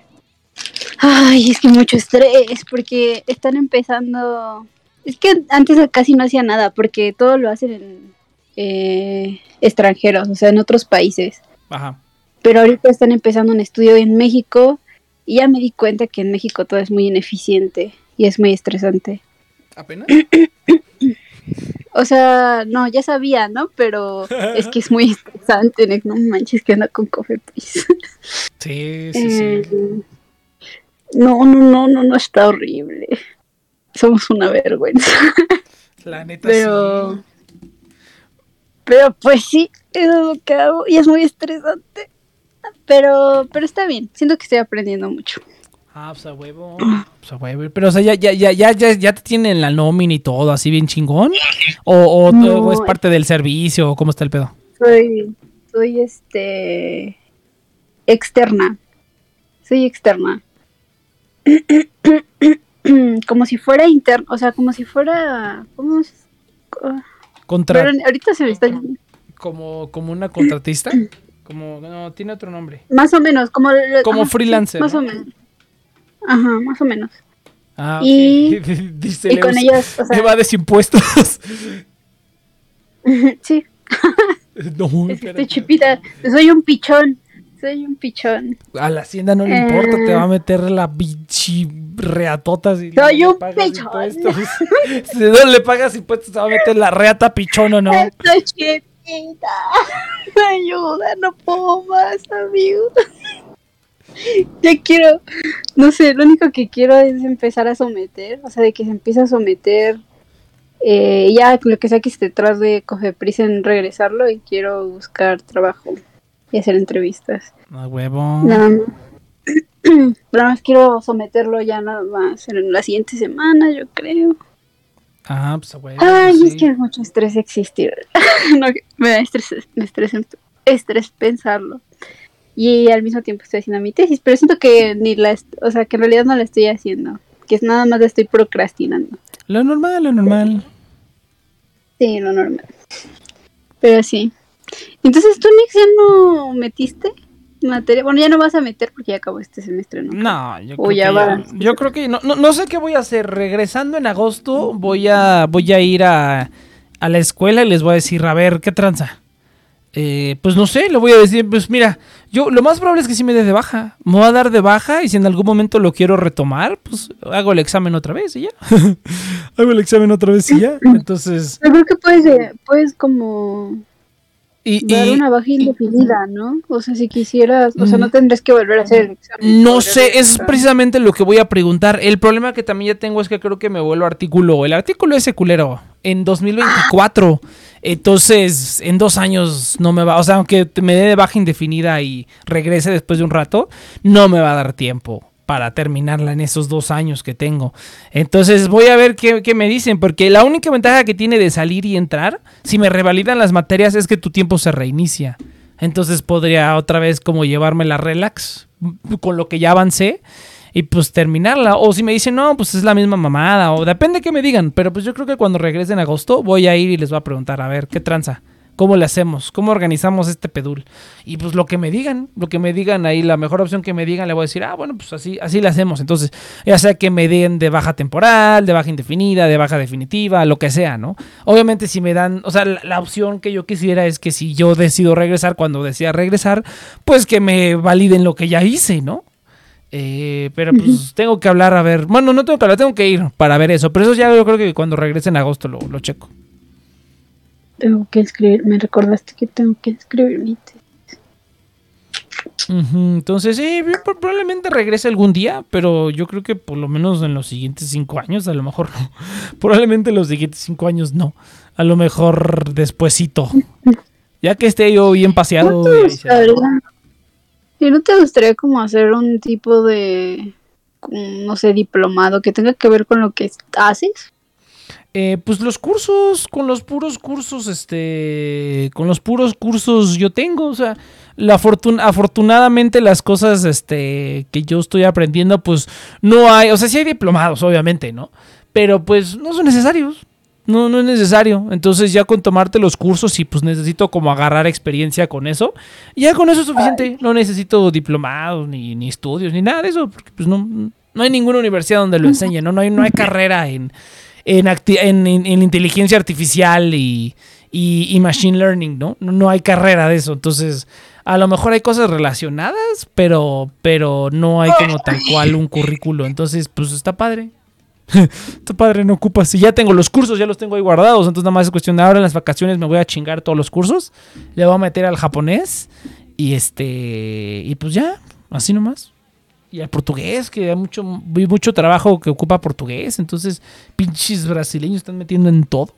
Ay, es que mucho estrés porque están empezando... Es que antes casi no hacía nada porque todo lo hacen en eh, extranjeros, o sea, en otros países Ajá. pero ahorita están empezando un estudio en México y ya me di cuenta que en México todo es muy ineficiente y es muy estresante. ¿Apenas? O sea, no, ya sabía, ¿no? Pero es que es muy estresante, no manches que anda con Cofepris. Sí, sí, sí. Eh, No, no, no, no, no, está horrible. Somos una vergüenza. La neta Pero, sí. pero pues sí, eso es lo que hago y es muy estresante. Pero, pero está bien, siento que estoy aprendiendo mucho. Ah, pues a huevo. Pues a huevo. Pero, o sea, ya, ya, ya, ya, ya, ya te tienen la nómina y todo así bien chingón. O, o, No. o es parte del servicio, o cómo está el pedo. Soy, soy este externa. Soy externa. como si fuera interna, o sea, como si fuera, ¿cómo es? Contra, Pero ahorita se me está como, como una contratista. Como, no, tiene otro nombre. más o menos como Como ajá, freelancer, más ¿no? o menos. Ajá, más o menos. Ah, Y-. Dice Y con ellos, o sea, evades impuestos. sí, no, es que espérate. estoy chipita. Soy un pichón. Soy un pichón. A la hacienda no le Eh. importa, te va a meter la bichi reatota si Soy un pichón. si no le pagas impuestos, te va a meter la reata pichón o no. Estoy. Ayuda, no puedo más, amigo. Ya quiero, no sé, lo único que quiero es empezar a someter, o sea, de que se empiece a someter, eh, ya lo que sea que esté detrás de Cofepris en regresarlo y quiero buscar trabajo y hacer entrevistas. A huevo. Nada más. Nada más quiero someterlo ya nada más en la siguiente semana, yo creo. Ah, pues huevo. Ay, sí. es que es mucho estrés existir. No, me da estrés, me estresa, estrés pensarlo. Y al mismo tiempo estoy haciendo mi tesis, pero siento que ni la, o sea, que en realidad no la estoy haciendo, que es nada más la estoy procrastinando. Lo normal, lo normal. Sí, lo normal. Pero sí. Entonces, ¿tú, Nix, ya no metiste materia? Bueno, ya no vas a meter porque ya acabó este semestre, ¿no? No, yo O creo ya que, va. yo creo que no, no, no sé qué voy a hacer. Regresando en agosto, voy a, voy a ir a, a la escuela y les voy a decir, a ver, ¿qué tranza? Eh, pues no sé, le voy a decir, pues mira, yo lo más probable es que sí me dé de baja. Me voy a dar de baja y si en algún momento lo quiero retomar, pues hago el examen otra vez y ya. hago el examen otra vez y ya. Entonces, Yo creo que puedes, eh, puedes como y, dar y- una baja indefinida, ¿no? O sea, si quisieras, o sea, no Mm. tendrías que volver a hacer el examen. No sé, es precisamente lo que voy a preguntar. El problema que también ya tengo es que creo que me vuelvo artículo. El artículo ese culero en 2024. Entonces, en dos años no me va. O sea, aunque me dé de baja indefinida y regrese después de un rato, no me va a dar tiempo para terminarla en esos dos años que tengo. Entonces voy a ver qué, me dicen, porque la única ventaja que tiene de salir y entrar, si me revalidan las materias, es que tu tiempo se reinicia. Entonces podría otra vez como llevarme la relax m- con lo que ya avancé y pues terminarla. O si me dicen, no, pues es la misma mamada, o depende que me digan. Pero pues yo creo que cuando regrese en agosto voy a ir y les voy a preguntar, a ver, ¿qué tranza? ¿Cómo le hacemos? ¿Cómo organizamos este pedul? Y pues lo que me digan, lo que me digan ahí, la mejor opción que me digan, le voy a decir, ah, bueno, pues así, así le hacemos. Entonces, ya sea que me den de baja temporal, de baja indefinida, de baja definitiva, lo que sea, ¿no? Obviamente si me dan, o sea, la, la opción que yo quisiera es que si yo decido regresar cuando decida regresar, pues que me validen lo que ya hice, ¿no? Eh, pero pues tengo que hablar a ver, bueno, no tengo que hablar, tengo que ir para ver eso, pero eso ya yo creo que cuando regrese en agosto lo, lo checo. Tengo que escribir, me recordaste que tengo que escribir mi tesis. Entonces, sí, probablemente regrese algún día, pero yo creo que por lo menos en los siguientes cinco años, a lo mejor no. Probablemente en los siguientes cinco años no. A lo mejor despuesito. Ya que esté yo bien paseado. ¿No te gustaría, ¿y no te gustaría como hacer un tipo de, no sé, diplomado que tenga que ver con lo que haces? Eh, pues los cursos, con los puros cursos, este, con los puros cursos yo tengo, o sea, la fortuna, afortunadamente las cosas, este, que yo estoy aprendiendo, pues no hay, o sea, sí hay diplomados, obviamente, ¿no? Pero pues no son necesarios, no, no es necesario, entonces ya con tomarte los cursos y pues necesito como agarrar experiencia con eso, ya con eso es suficiente, no necesito diplomados, ni, ni estudios, ni nada de eso, porque pues no, no hay ninguna universidad donde lo enseñen, ¿no? No hay, no hay carrera en en, en, en- en inteligencia artificial y, y- machine learning, ¿no? ¿no? No hay carrera de eso. Entonces, a lo mejor hay cosas relacionadas, pero, pero no hay como tal cual un currículo. Entonces, pues está padre. está padre, no ocupas. Si ya tengo los cursos, ya los tengo ahí guardados. Entonces, nada más es cuestión de ahora en las vacaciones me voy a chingar todos los cursos. Le voy a meter al japonés. Y este. Y pues ya, así nomás y al portugués, que hay mucho, hay mucho trabajo que ocupa portugués, entonces pinches brasileños están metiendo en todo.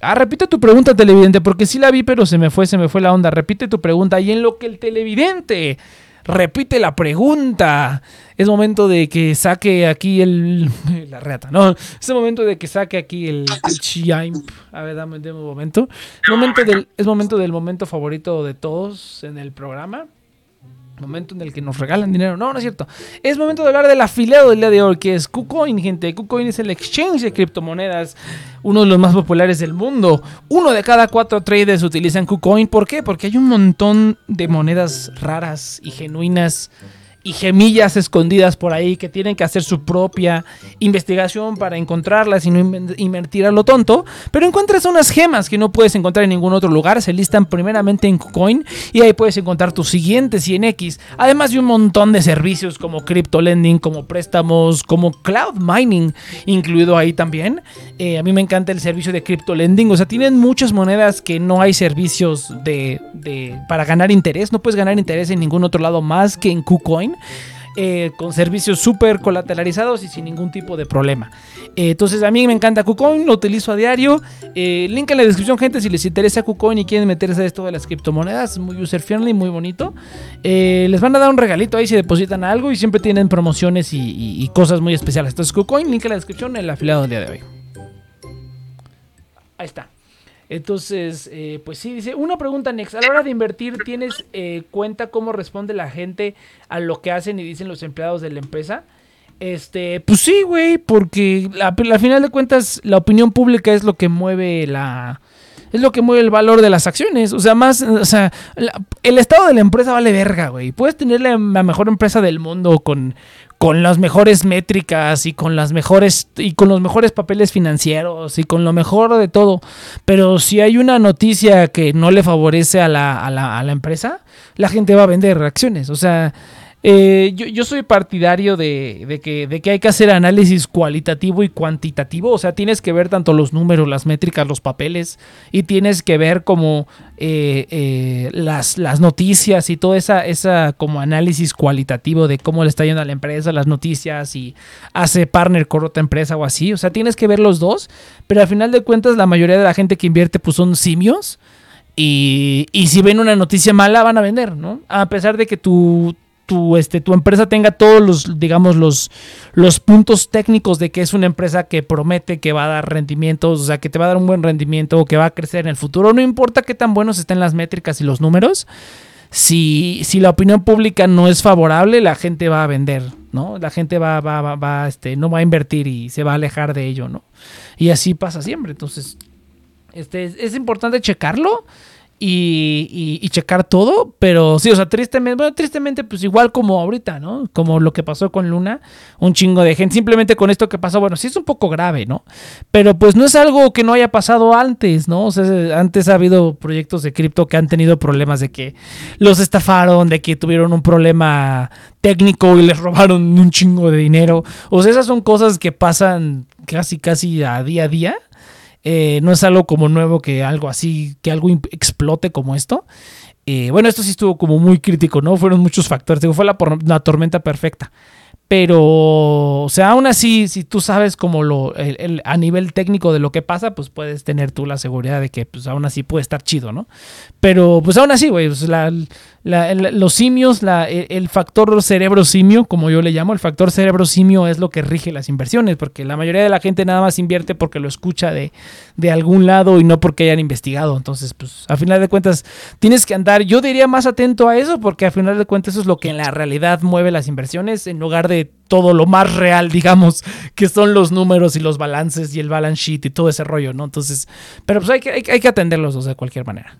Ah, repite tu pregunta, televidente, porque sí la vi, pero se me fue, se me fue la onda. Repite tu pregunta. Y en lo que el televidente repite la pregunta, es momento de que saque aquí el. La reata, ¿no? Es momento de que saque aquí el, el. A ver, dame, dame un momento. Momento del, es momento del momento favorito de todos en el programa momento en el que nos regalan dinero. No, no es cierto. Es momento de hablar del afiliado del día de hoy, que es KuCoin, gente. KuCoin es el exchange de criptomonedas, uno de los más populares del mundo. Uno de cada cuatro traders utilizan KuCoin. ¿Por qué? Porque hay un montón de monedas raras y genuinas y gemillas escondidas por ahí que tienen que hacer su propia investigación para encontrarlas y no invertir a lo tonto, pero encuentras unas gemas que no puedes encontrar en ningún otro lugar, se listan primeramente en KuCoin y ahí puedes encontrar tus siguientes 100x, además de un montón de servicios como crypto lending, como préstamos, como cloud mining incluido ahí también. Eh, a mí me encanta el servicio de crypto lending, o sea, tienen muchas monedas que no hay servicios de, de para ganar interés, no puedes ganar interés en ningún otro lado más que en KuCoin. Eh, con servicios súper colateralizados y sin ningún tipo de problema. Eh, entonces a mí me encanta KuCoin, lo utilizo a diario. Eh, link en la descripción, gente, si les interesa KuCoin y quieren meterse a esto de las criptomonedas, muy user friendly, muy bonito. les van a dar un regalito ahí si depositan algo y siempre tienen promociones y, cosas muy especiales. Entonces KuCoin, link en la descripción, el afiliado del día de hoy. Ahí está. Entonces, eh, pues sí, dice, una pregunta, Nex, a la hora de invertir, ¿tienes eh, cuenta cómo responde la gente a lo que hacen y dicen los empleados de la empresa? Este, pues sí, güey, porque al final de cuentas la opinión pública es lo que mueve la... Es lo que mueve el valor de las acciones. O sea, más, o sea, el estado de la empresa vale verga, güey. Puedes tener la mejor empresa del mundo con, con las mejores métricas y con las mejores y con los mejores papeles financieros y con lo mejor de todo. Pero si hay una noticia que no le favorece a la, a la, a la empresa, la gente va a vender acciones. O sea, eh, yo, soy partidario de, que, de, que, hay que hacer análisis cualitativo y cuantitativo. O sea, tienes que ver tanto los números, las métricas, los papeles. Y tienes que ver como eh, eh, las, las, noticias y todo esa, esa como análisis cualitativo de cómo le está yendo a la empresa, las noticias y hace partner con otra empresa o así. O sea, tienes que ver los dos. Pero al final de cuentas, la mayoría de la gente que invierte pues son simios. Y, y si ven una noticia mala, van a vender, ¿no? A pesar de que tu tu, este, tu empresa tenga todos los, digamos, los, los puntos técnicos de que es una empresa que promete que va a dar rendimientos, o sea, que te va a dar un buen rendimiento o que va a crecer en el futuro, no importa qué tan buenos estén las métricas y los números, si, si la opinión pública no es favorable, la gente va a vender, ¿no? La gente va, va, va, este, no va a invertir y se va a alejar de ello, ¿no? Y así pasa siempre, entonces, este, es importante checarlo y, y, checar todo, pero sí, o sea, tristemente, bueno, tristemente, pues igual como ahorita, ¿no? Como lo que pasó con Luna, un chingo de gente, simplemente con esto que pasó, bueno, sí es un poco grave, ¿no? Pero pues no es algo que no haya pasado antes, ¿no? O sea, antes ha habido proyectos de cripto que han tenido problemas de que los estafaron, de que tuvieron un problema técnico y les robaron un chingo de dinero. O sea, esas son cosas que pasan casi, casi a día a día. Eh, no es algo como nuevo que algo así, que algo explote como esto. Eh, bueno, esto sí estuvo como muy crítico, ¿no? Fueron muchos factores. Digo, fue la, la tormenta perfecta. Pero, o sea, aún así, si tú sabes como lo, a nivel técnico de lo que pasa, pues puedes tener tú la seguridad de que, pues aún así puede estar chido, ¿no? Pero, pues aún así, güey, pues, los simios, el, factor cerebro simio, como yo le llamo, el factor cerebro simio es lo que rige las inversiones, porque la mayoría de la gente nada más invierte porque lo escucha de, de algún lado y no porque hayan investigado. Entonces, pues, a final de cuentas, tienes que andar, yo diría más atento a eso, porque a final de cuentas eso es lo que en la realidad mueve las inversiones, en lugar de todo lo más real, digamos, que son los números y los balances y el balance sheet y todo ese rollo, ¿no? Entonces, pero pues hay que, hay, que atenderlos, de cualquier manera.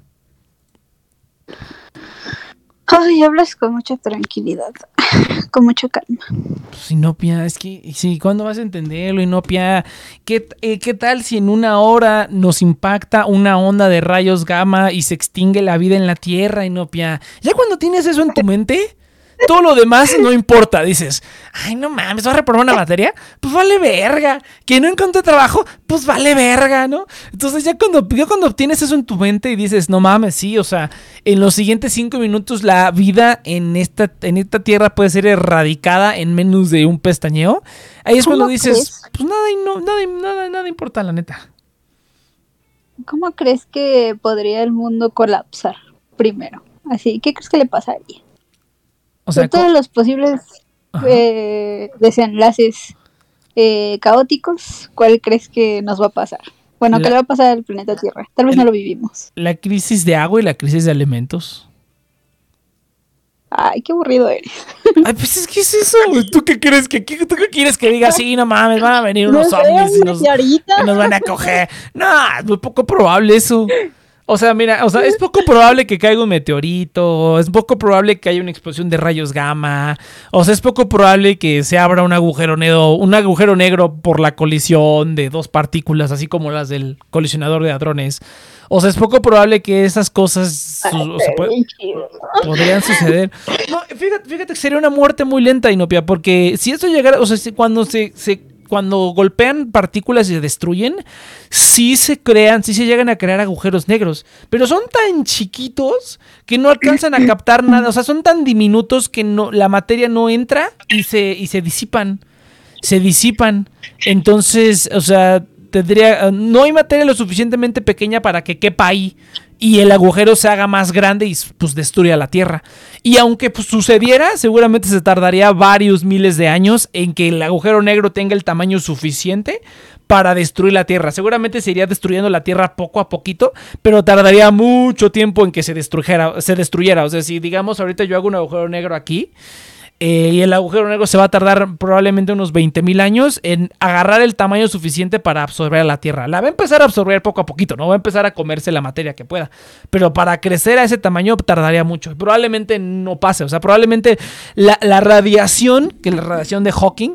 Ay, hablas con mucha tranquilidad, con mucha calma. Pues Inopia, es que, sí, ¿cuándo vas a entenderlo, Inopia? ¿Qué, eh, ¿Qué tal si en una hora nos impacta una onda de rayos gamma y se extingue la vida en la Tierra, Inopia? ¿Ya cuando tienes eso en tu mente? Todo lo demás no importa. Dices, ay, no mames, ¿vas a reprobar una materia? Pues vale verga. Que no encontré trabajo, pues vale verga, ¿no? Entonces ya cuando, cuando obtienes eso en tu mente y dices, no mames, sí, o sea, en los siguientes cinco minutos la vida en esta, en esta tierra puede ser erradicada en menos de un pestañeo. Ahí es cuando dices, pues nada, no, nada, nada, nada importa, la neta. ¿Cómo crees que podría el mundo colapsar primero? Así, ¿qué crees que le pasaría? De todos los posibles eh, desenlaces eh, caóticos, ¿cuál crees que nos va a pasar? Bueno, ¿qué le va a pasar al planeta Tierra? Tal vez no lo vivimos. La crisis de agua y la crisis de alimentos. Ay, qué aburrido eres. Ay, pues es que es eso. ¿Tú qué crees que tú qué quieres que diga? Sí, no mames, van a venir unos zombies y nos, nos, van a coger. No, es muy poco probable eso. O sea, mira, o sea, es poco probable que caiga un meteorito, es poco probable que haya una explosión de rayos gamma, o sea, es poco probable que se abra un agujero negro, un agujero negro por la colisión de dos partículas, así como las del colisionador de hadrones. O sea, es poco probable que esas cosas o sea, podrían suceder. No, fíjate, fíjate que sería una muerte muy lenta, Inopia, porque si esto llegara, o sea, si cuando se, se cuando golpean partículas y se destruyen, sí se crean, sí se llegan a crear agujeros negros. Pero son tan chiquitos que no alcanzan a captar nada. O sea, son tan diminutos que no, la materia no entra y se, y se disipan. Se disipan. Entonces, o sea, tendría. No hay materia lo suficientemente pequeña para que quepa ahí y el agujero se haga más grande y pues destruya la Tierra. Y aunque pues, sucediera, seguramente se tardaría varios miles de años en que el agujero negro tenga el tamaño suficiente para destruir la Tierra. Seguramente se iría destruyendo la Tierra poco a poquito, pero tardaría mucho tiempo en que se destruyera. Se destruyera. O sea, si digamos ahorita yo hago un agujero negro aquí, eh, y el agujero negro se va a tardar probablemente unos 20.000 años en agarrar el tamaño suficiente para absorber a la Tierra. La va a empezar a absorber poco a poquito, no va a empezar a comerse la materia que pueda. Pero para crecer a ese tamaño tardaría mucho. Probablemente no pase. O sea, probablemente la, la radiación, que es la radiación de Hawking,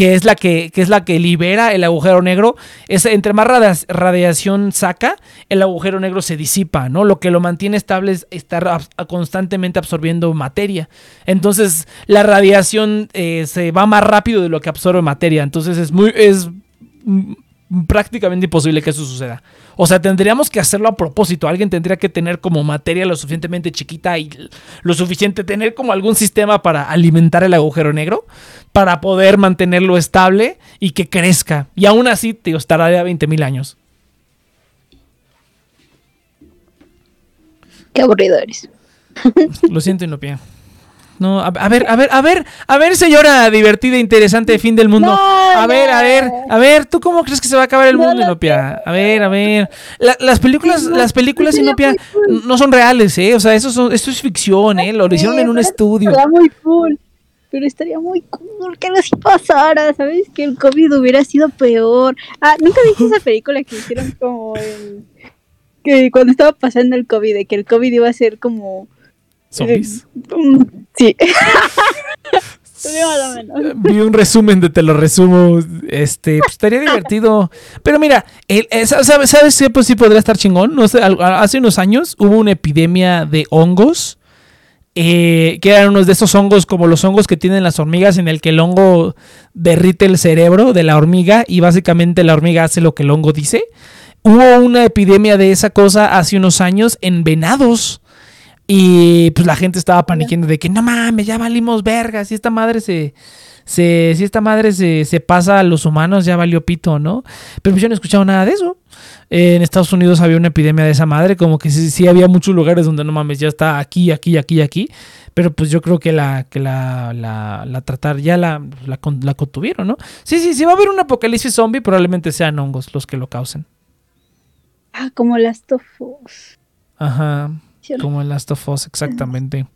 que es la que, es la que libera el agujero negro. Es, entre más radiación saca, el agujero negro se disipa, ¿no? Lo que lo mantiene estable es estar constantemente absorbiendo materia. Entonces, la radiación eh, se va más rápido de lo que absorbe materia. Entonces, es muy. es prácticamente imposible que eso suceda. O sea, tendríamos que hacerlo a propósito. Alguien tendría que tener como materia lo suficientemente chiquita y lo suficiente, tener como algún sistema para alimentar el agujero negro, para poder mantenerlo estable y que crezca. Y aún así, te estará de 20.000 años. Qué aburrido eres. Lo siento, Inopia. No, a, ver, a ver, a ver, a ver, señora divertida, interesante, fin del mundo. a ver, a ver, a ver, ¿tú cómo crees que se va a acabar el mundo, Inopia? A ver, a ver. las películas, las películas, Inopia, no son reales, ¿eh? O sea, eso, esto es ficción, ¿eh? Lo hicieron en un estudio. Estaría muy cool. Pero estaría muy cool que no pasara, ¿sabes? Que el COVID hubiera sido peor. Ah, ¿nunca viste esa película que hicieron como que cuando estaba pasando el COVID, de que el COVID iba a ser como ¿Zombies? Sí. Vi un resumen de te lo resumo. Este, pues estaría divertido. Pero mira, ¿sabes, ¿sabes qué pues sí podría estar chingón? No sé, hace unos años hubo una epidemia de hongos. Eh, que eran unos de esos hongos como los hongos que tienen las hormigas, en el que el hongo derrite el cerebro de la hormiga y básicamente la hormiga hace lo que el hongo dice. Hubo una epidemia de esa cosa hace unos años en venados. Y pues la gente estaba paniqueando de que no mames, ya valimos vergas. Si esta madre se. se si esta madre se, se, pasa a los humanos, ya valió pito, ¿no? Pero pues yo no he escuchado nada de eso. en Estados Unidos había una epidemia de esa madre, como que sí, sí, había muchos lugares donde no mames, ya está aquí, aquí, aquí, aquí. Pero pues yo creo que la, que la, la, la tratar, ya la, la, la contuvieron, ¿no? Sí, sí, sí va a haber un apocalipsis zombie, probablemente sean hongos los que lo causen. Ah, como las tofos. Ajá. Como el Last of Us, exactamente.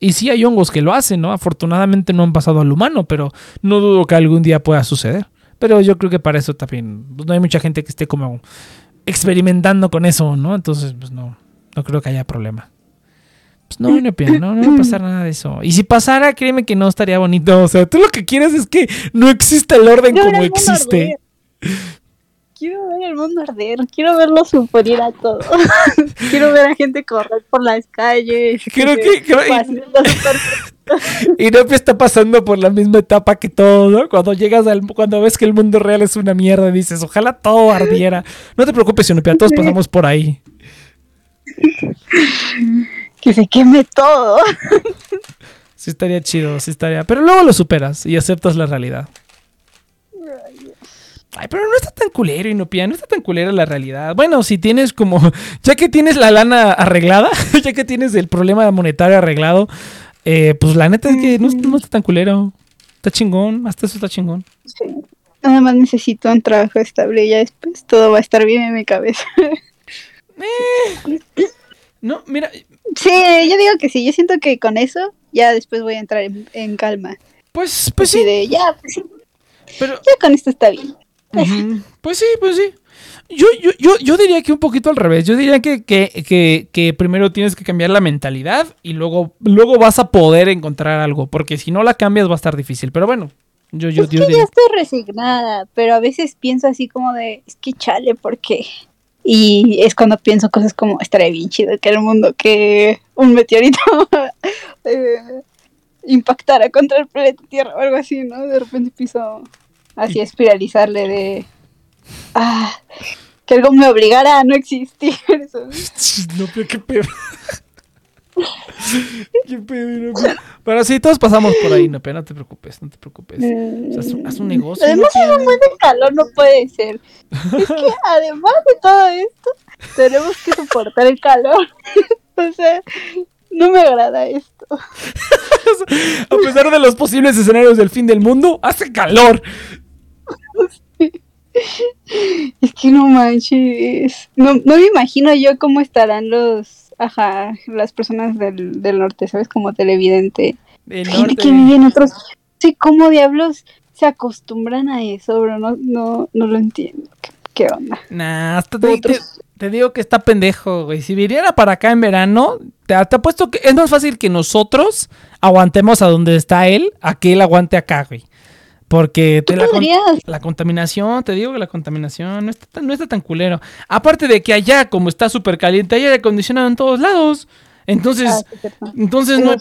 Y sí hay hongos que lo hacen, ¿no? Afortunadamente no han pasado al humano, pero no dudo que algún día pueda suceder. Pero yo creo que para eso también pues, no hay mucha gente que esté como experimentando con eso, ¿no? Entonces, pues no, no creo que haya problema. Pues no, no, no, no va a pasar nada de eso. Y si pasara, créeme que no estaría bonito. O sea, tú lo que quieres es que no exista el orden como existe quiero ver el mundo arder, quiero verlo sufrir a todo. quiero ver a gente correr por las calles. Creo que, y, no está pasando por la misma etapa que todo, ¿no? Cuando llegas al cuando ves que el mundo real es una mierda, dices, ojalá todo ardiera. No te preocupes, Inopia, todos pasamos por ahí. Que se queme todo. sí estaría chido, sí estaría. Pero luego lo superas y aceptas la realidad. Ay, pero no está tan culero, Inopia, no está tan culera la realidad. Bueno, si tienes como, ya que tienes la lana arreglada, ya que tienes el problema monetario arreglado, eh, pues la neta es que no, está tan culero. Está chingón, hasta eso está chingón. Sí. Nada más necesito un trabajo estable y ya después todo va a estar bien en mi cabeza. Eh, no, mira. Sí, yo digo que sí, yo siento que con eso ya después voy a entrar en, calma. Pues, pues sí. De, ya, pues sí. Pero... Ya con esto está bien. Pues sí, pues sí. yo, yo, yo, yo diría que un poquito al revés. Yo diría que, que, que, que primero tienes que cambiar la mentalidad y luego, luego vas a poder encontrar algo. Porque si no la cambias va a estar difícil. Pero bueno, yo, yo, es yo que diría- ya estoy resignada, pero a veces pienso así como de, es que chale, ¿por qué? Y es cuando pienso cosas como, estaría bien chido que el mundo, que un meteorito eh, impactara contra el planeta Tierra o algo así, ¿no? De repente empiezo así espiralizarle de, ah, que algo me obligara a no existir. ¿sabes? No, pero qué pedo. qué pedo, no, pero- sí, todos pasamos por ahí, no, pero no te preocupes, no te preocupes. O sea, haz, un- negocio. Además, Nopia. un buen de calor no puede ser. Es que además de todo esto, tenemos que soportar el calor. o sea, no me agrada esto. A pesar de los posibles escenarios del fin del mundo, hace calor. Es que no manches. No, no me imagino yo cómo estarán los, ajá, las personas del, del norte, ¿sabes? Como televidente. El Gente que vive en otros. Sí, ¿cómo diablos se acostumbran a eso, bro? No, no, no lo entiendo. ¿Qué, qué onda? Nah, hasta te, te- Otros- te digo que está pendejo, güey. Si viniera para acá en verano, te, te apuesto que es más fácil que nosotros aguantemos a donde está él, a que él aguante acá, güey. Porque te la, con- la contaminación, te digo que la contaminación no está, tan- no está tan culero. Aparte de que allá, como está súper caliente, hay aire acondicionado en todos lados. Entonces, Ah, entonces no,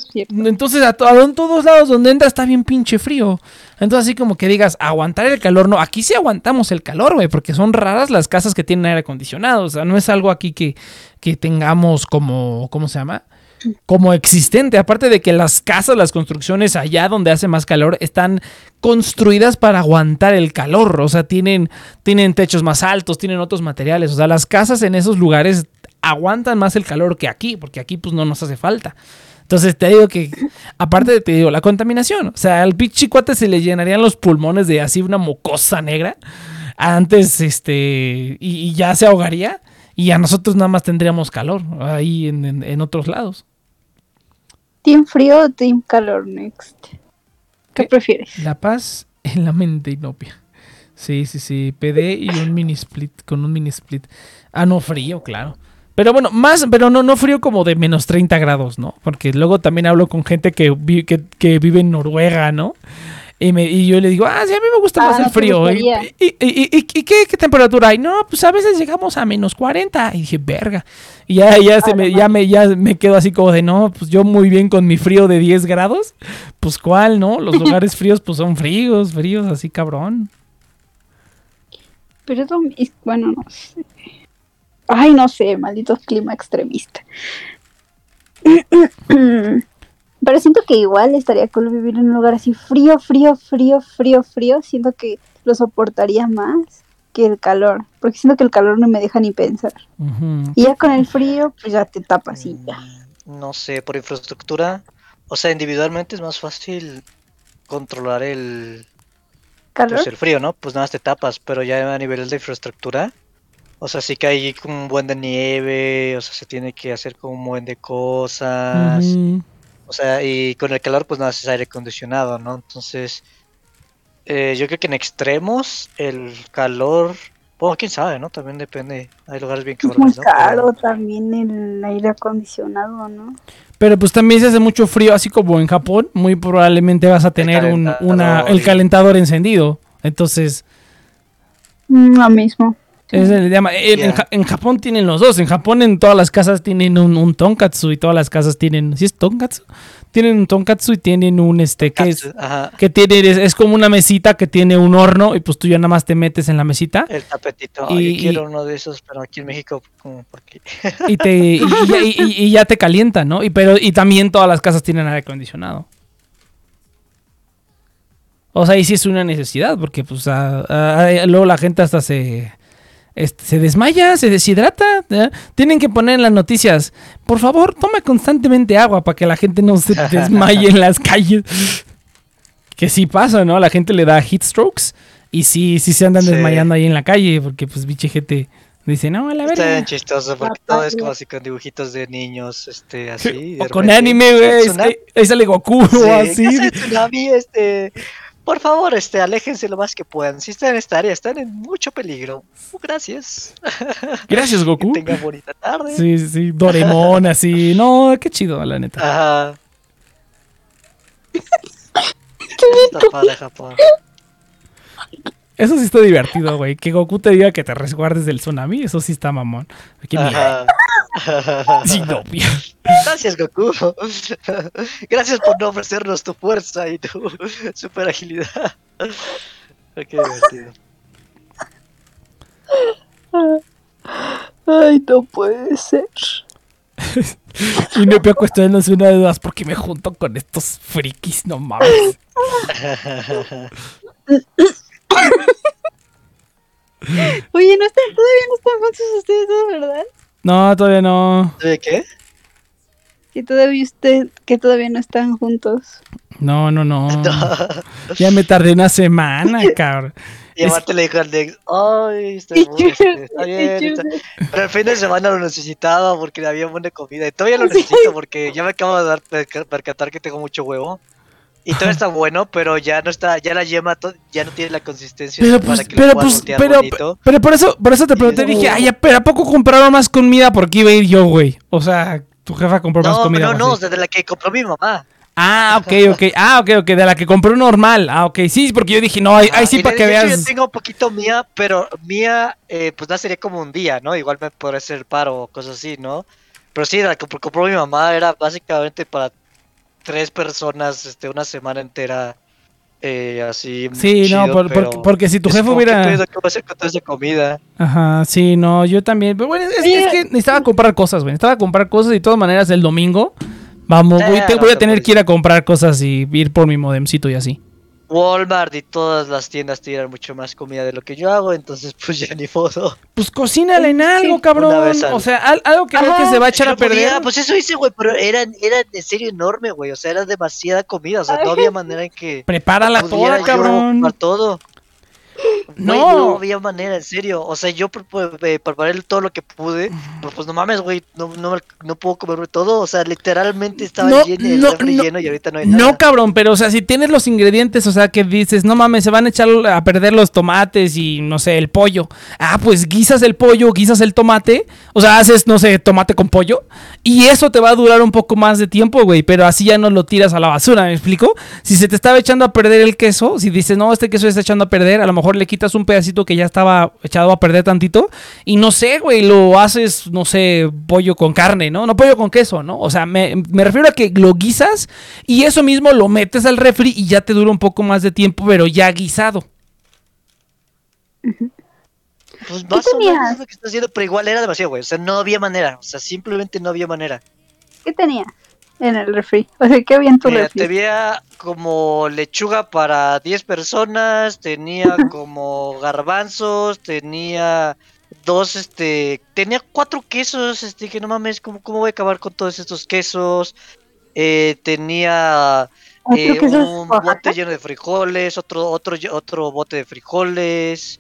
entonces a, don- todos lados donde entra está bien pinche frío. Entonces así como que digas, aguantar el calor, no, aquí sí aguantamos el calor, güey, porque son raras las casas que tienen aire acondicionado, o sea, no es algo aquí que, que tengamos como, ¿cómo se llama? Como existente, aparte de que las casas, las construcciones allá donde hace más calor están construidas para aguantar el calor, o sea, tienen, tienen techos más altos, tienen otros materiales, o sea, las casas en esos lugares aguantan más el calor que aquí, porque aquí pues no nos hace falta. Entonces te digo que, aparte te digo, la contaminación, o sea, al pinche cuate se le llenarían los pulmones de así una mocosa negra antes, este, y, ya se ahogaría, y a nosotros nada más tendríamos calor ahí en- en otros lados. ¿Team frío o team calor next? ¿Qué ¿Qué? prefieres? La paz en la mente inopia. Sí, sí, sí, PD y un mini split, con un mini split. Ah, no, frío, claro. Pero bueno, más, pero no, no frío como de menos 30 grados, ¿no? Porque luego también hablo con gente que, vi- que, que vive en Noruega, ¿no? Y, me, y yo le digo, ah, sí, a mí me gusta Ah, más el frío. ¿Y, y, y- qué, qué temperatura hay? No, pues a veces llegamos a menos 40. Y dije, verga. Y ya, ya, se Ah, me, ya, me, ya me quedo así como de, no, pues yo muy bien con mi frío de 10 grados. Pues cuál, ¿no? Los lugares fríos pues son fríos, fríos, así cabrón. Pero es lo mis- bueno, no sé. Ay, no sé, maldito clima extremista. Pero siento que igual estaría cool vivir en un lugar así frío, frío, frío, frío, frío. Siento que lo soportaría más que el calor. Porque siento que el calor no me deja ni pensar. Y ya con el frío, pues ya te tapas y ya. Mm, No sé, por infraestructura. O sea, individualmente es más fácil controlar el, ¿Calor? pues, el frío, ¿no? Pues nada más te tapas, pero ya a nivel de infraestructura. O sea, sí que hay como un buen de nieve, o sea, se tiene que hacer como un buen de cosas. O sea, y con el calor, pues nada, es aire acondicionado, ¿no? Entonces, eh, yo creo que en extremos, el calor, bueno, quién sabe, ¿no? También depende. Hay lugares bien Es muy cabrones, ¿no? Pero- caro también el aire acondicionado, ¿no? Pero pues también si hace mucho frío, así como en Japón, muy probablemente vas a tener un, una, calentador el calentador encendido. Entonces, Mm, Lo mismo. Es el- llama- en, en Ya. Ja- en Japón tienen los dos. En Japón en todas las casas tienen un, un tonkatsu y todas las casas tienen, ¿sí es tonkatsu? Tienen un tonkatsu y tienen un este que es Ajá, que tiene es, es como una mesita que tiene un horno y pues tú ya nada más te metes en la mesita el tapetito. Y- Ay, y- yo quiero uno de esos, pero aquí en México, como porque y te y, y ya- y- y- y ya te calienta, ¿no? Y pero y también todas las casas tienen aire acondicionado. O sea, ahí sí es una necesidad porque pues a- a- luego la gente hasta se este, se desmaya, se deshidrata. ¿ya? Tienen que poner en las noticias, por favor, toma constantemente agua para que la gente no se desmaye en las calles. Que sí pasa, ¿no? La gente le da heat strokes y sí, sí se andan Sí. desmayando ahí en la calle porque pues biche gente dice, no, a la está bien verga. chistoso, porque todo es como así con dibujitos de niños, este, así. O con repente, anime, güey. Ahí, sale Goku Sí, o así. ¿qué hace Tsunami, este, por favor, este, aléjense lo más que puedan. Si están en esta área, están en mucho peligro. Gracias. Gracias, Que Goku. tengan bonita tarde. Sí, sí, sí. Doremon, así. No, qué chido, la neta. Ajá. Está padre Japón. Eso sí está divertido, güey. Que Goku te diga que te resguardes del tsunami, eso sí está mamón. Mierda. Ajá. Sí, no. Gracias, Goku. Gracias por no ofrecernos tu fuerza y tu super agilidad. Qué divertido. Ay, no puede ser. Y Nepia cuestionándose una de dudas porque me junto con estos frikis, no mames. Oye, no están, todavía no están juntos ustedes dos, ¿verdad? No, todavía no. ¿De qué? Que todavía usted, que todavía no están juntos. No, no, no. Ya me tardé una semana, cabrón. Y aparte le dijo al Dex, ay, está, Y muy- está bien, está- Pero el fin de semana lo necesitaba porque había buena comida. Y todavía lo necesito porque ya me acabo de dar perca- percatar que tengo mucho huevo. Y todo está bueno, pero ya no está, ya la yema ya no tiene la consistencia Pero para pues, que pero lo pues, pero, bonito. pero por eso, por eso te pregunté, Y- dije, ay, pero ¿a poco compraron más comida? Porque iba a ir yo, güey. O sea, tu jefa compró más No, comida. no, no, así. o sea, de la que compró mi mamá. Ah, ok, ok. Ah, ok, ok. De la que compró normal. Ah, ok. Sí, porque yo dije, no, ahí, ahí Ah, sí para que veas. Yo tengo un poquito mía, pero mía, eh, pues no sería como un día, ¿no? Igual me podría hacer paro o cosas así, ¿no? Pero sí, la que compró mi mamá era básicamente para tres personas, este, una semana entera, eh, así. Sí, no, chido, por- pero porque, porque si tu es jefe como, ¿qué hubiera. ¿Qué voy a hacer con toda esa comida? Ajá, sí, no, yo también. Pero bueno, es, que necesitaba comprar cosas, güey. Necesitaba comprar cosas y de todas maneras el domingo. Vamos, voy, Eh, te- no voy a te tener que ir a comprar cosas y ir por mi modemcito y así. Walmart y todas las tiendas tiran mucho más comida de lo que yo hago, entonces pues ya ni modo. Pues cocínale en algo, cabrón. O sea, al- algo que veo que Ajá, se va a echar a podía, perder. pues eso hice, güey, pero era, era en serio enorme, güey, o sea, era demasiada comida, o sea, no había manera en que... Prepárala toda, cabrón. para todo. Güey, No. no había manera, en serio. O sea, yo pre- pre- eh, preparé todo lo que pude, pero pues no mames, güey, no, no, no puedo comerme todo. O sea, literalmente estaba No, lleno, el no, refri no. lleno y ahorita no hay No, nada. cabrón, pero o sea, si tienes los ingredientes, o sea, que dices, no mames, se van a echar a perder los tomates y no sé, el pollo. Ah, pues guisas el pollo, guisas el tomate, o sea, haces, no sé, tomate con pollo, y eso te va a durar un poco más de tiempo, güey, pero así ya no lo tiras a la basura, ¿me explico? Si se te estaba echando a perder el queso, si dices, no, este queso se está echando a perder, a lo mejor le quitas un pedacito que ya estaba echado a perder tantito, y no sé, güey, lo haces, no sé, pollo con carne, ¿no? No pollo con queso, ¿no? O sea, me, me refiero a que lo guisas y eso mismo lo metes al refri y ya te dura un poco más de tiempo, pero ya guisado. Pues más o menos es lo que está haciendo, pero igual era demasiado, güey. O sea, no había manera. O sea, simplemente no había manera. ¿Qué tenía en el refri? O sea, ¿qué había en tu Mira, refri? te veía como lechuga para 10 personas, tenía como garbanzos, tenía dos, este, tenía cuatro quesos, este, que no mames, ¿cómo, cómo voy a acabar con todos estos quesos? Eh, tenía ¿Otro eh, un bote lleno de frijoles, otro, otro, otro bote de frijoles.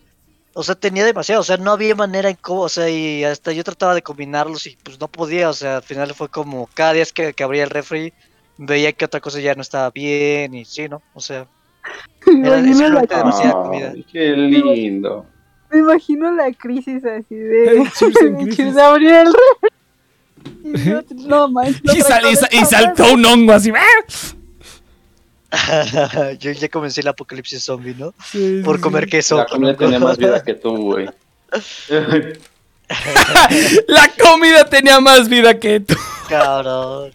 O sea, tenía demasiado, o sea, no había manera en cómo, o sea, y hasta yo trataba de combinarlos y pues no podía, o sea, al final fue como cada día que, que abría el refri, veía que otra cosa ya no estaba bien y sí, ¿no? O sea, era simplemente demasiada comida. Qué lindo. me imagino la crisis así de... Crisis. Cheers, abrió el refri. Y yo, no manches. Y, sal- y saltó un hongo así. yo ya comencé el apocalipsis zombie, ¿no? Sí, Por comer queso. La comida tenía más vida que tú, güey. La comida tenía más vida que tú. Cabrón.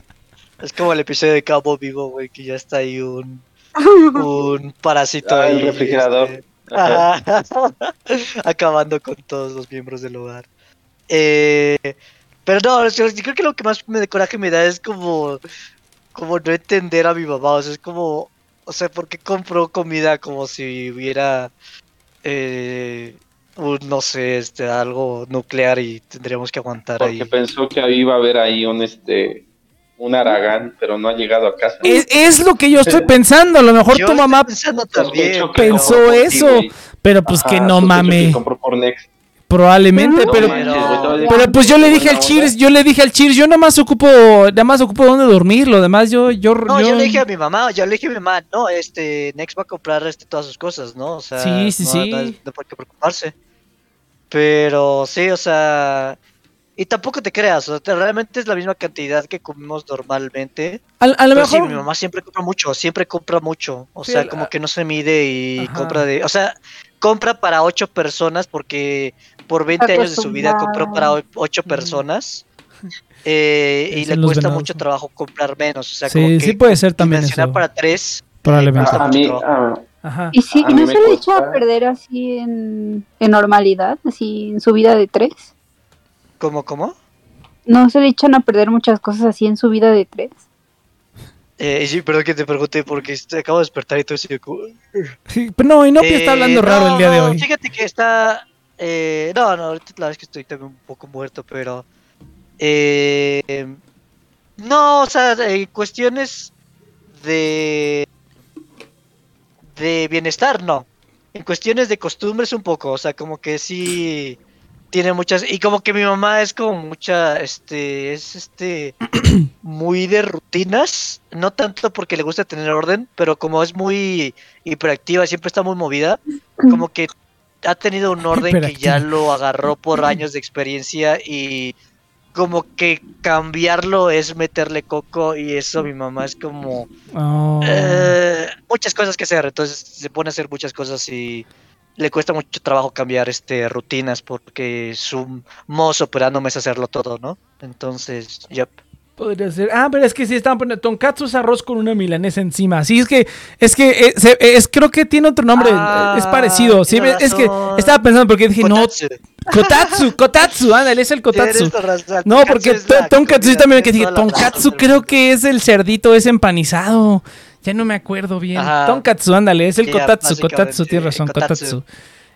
Es como el episodio de Cabo Vivo, güey, que ya está ahí un, un parásito Ah, el ahí. refrigerador. este, Ajá. Acabando con todos los miembros del hogar. Eh, pero no, yo creo que lo que más me de coraje me da es como, como no entender a mi mamá. O sea, es como, o sea, ¿por qué compró comida como si hubiera, eh, un, no sé, este, algo nuclear y tendríamos que aguantar ahí? Porque pensó que iba a haber ahí un este un Aragán, pero no ha llegado a casa. Es, es lo que yo estoy pensando. A lo mejor Yo tu mamá pensando Sospecho también, pensó eso, pero pues Ajá, que no mame. que compró por Next. Probablemente, No pero. manches, Pero- pues yo le dije al Cheers, yo le dije al Cheers, yo nomás ocupo, nada más ocupo dónde dormir, lo demás yo, yo, No, yo le dije a mi mamá, yo le dije a mi mamá, no, este, Next va a comprar este, todas sus cosas, ¿no? O sea, Sí, sí, no, sí. No, por qué preocuparse. Pero sí, o sea, y tampoco te creas, o sea, te- realmente es la misma cantidad que comemos normalmente. a, a lo Pero sí, mejor, mi mamá siempre compra mucho, siempre compra mucho. O Sí, sea, como que no se mide y Ajá. compra de. O sea, compra para ocho personas porque por 20 años de su vida compró para o- ocho Ujú. personas. eh, y le cuesta venados, mucho ¿no? trabajo comprar menos. O sea, como sí, que sí puede ser también eso, para tres. probablemente. A mucho mí, ah, Ajá. Y sí, A ¿y mí no se le echa cuesta- a perder así en, en normalidad, así en su vida de tres. ¿Cómo, cómo? No se le echan a perder muchas cosas así en su vida de tres. Eh, sí, perdón que te pregunté porque acabo de despertar y todo como- Sí, pero no, Inopia está Eh, hablando raro el día de no, hoy. Fíjate que está. Eh, no, no, ahorita la verdad es que estoy también un poco muerto, pero. eh, no, o sea, eh, cuestiones de. de bienestar, no. En cuestiones de costumbres, un poco. O sea, como que sí. Tiene muchas. Y como que mi mamá es como mucha. Este. Es este. muy de rutinas. No tanto porque le gusta tener orden, pero como es muy hiperactiva, siempre está muy movida. Como que ha tenido un orden que ya lo agarró por años de experiencia y como que cambiarlo es meterle coco y eso mi mamá es como Oh. eh, muchas cosas que hacer, entonces se pone a hacer muchas cosas y le cuesta mucho trabajo cambiar este rutinas porque su modo operando es hacerlo todo, ¿no? Entonces, yep. Podría ser. Ah, pero es que sí estaban poniendo tonkatsu es arroz con una milanesa encima. Sí, es que es que eh, se- es, creo que tiene otro nombre, Ah, es parecido. Sí, es que estaba pensando porque dije, no, Kotatsu. kotatsu, ándale, es el kotatsu. No, porque es to- tonkatsu comida, también que dije, tonkatsu creo que es el cerdito ese empanizado. Ya no me acuerdo bien. Ajá. Tonkatsu, ándale, es el kotatsu, kotatsu, tienes razón, kotatsu. kotatsu.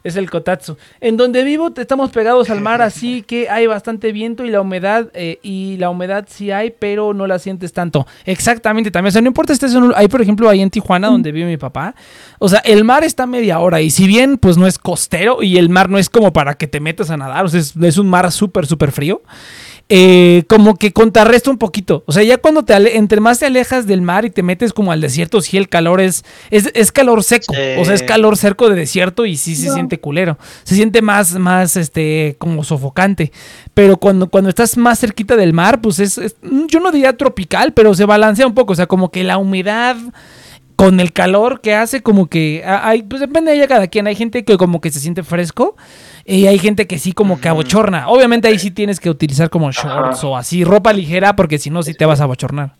Es el kotatsu. En donde vivo te- estamos pegados al mar, así que hay bastante viento y la humedad, eh, y la humedad sí hay, pero no la sientes tanto. Exactamente, también. O sea, no importa estés en un- Hay, por ejemplo, ahí en Tijuana, donde vive mi papá. O sea, el mar está a media hora, y si bien, pues no es costero, y el mar no es como para que te metas a nadar, o sea, es, es un mar súper, súper frío. Eh, como que contrarresta un poquito. O sea, ya cuando te ale- entre más te alejas del mar y te metes como al desierto, sí el calor es, es, es calor seco. Sí. O sea, es calor cerco de desierto y sí se No. siente culero. Se siente más, más, este, como sofocante. Pero cuando, cuando estás más cerquita del mar, pues es, es- yo no diría tropical, pero se balancea un poco. O sea, como que la humedad con el calor que hace como que hay pues depende de ella cada quien hay gente que como que se siente fresco y hay gente que sí como que abochorna obviamente ahí sí tienes que utilizar como shorts Ajá. o así ropa ligera porque si no sí te vas a abochornar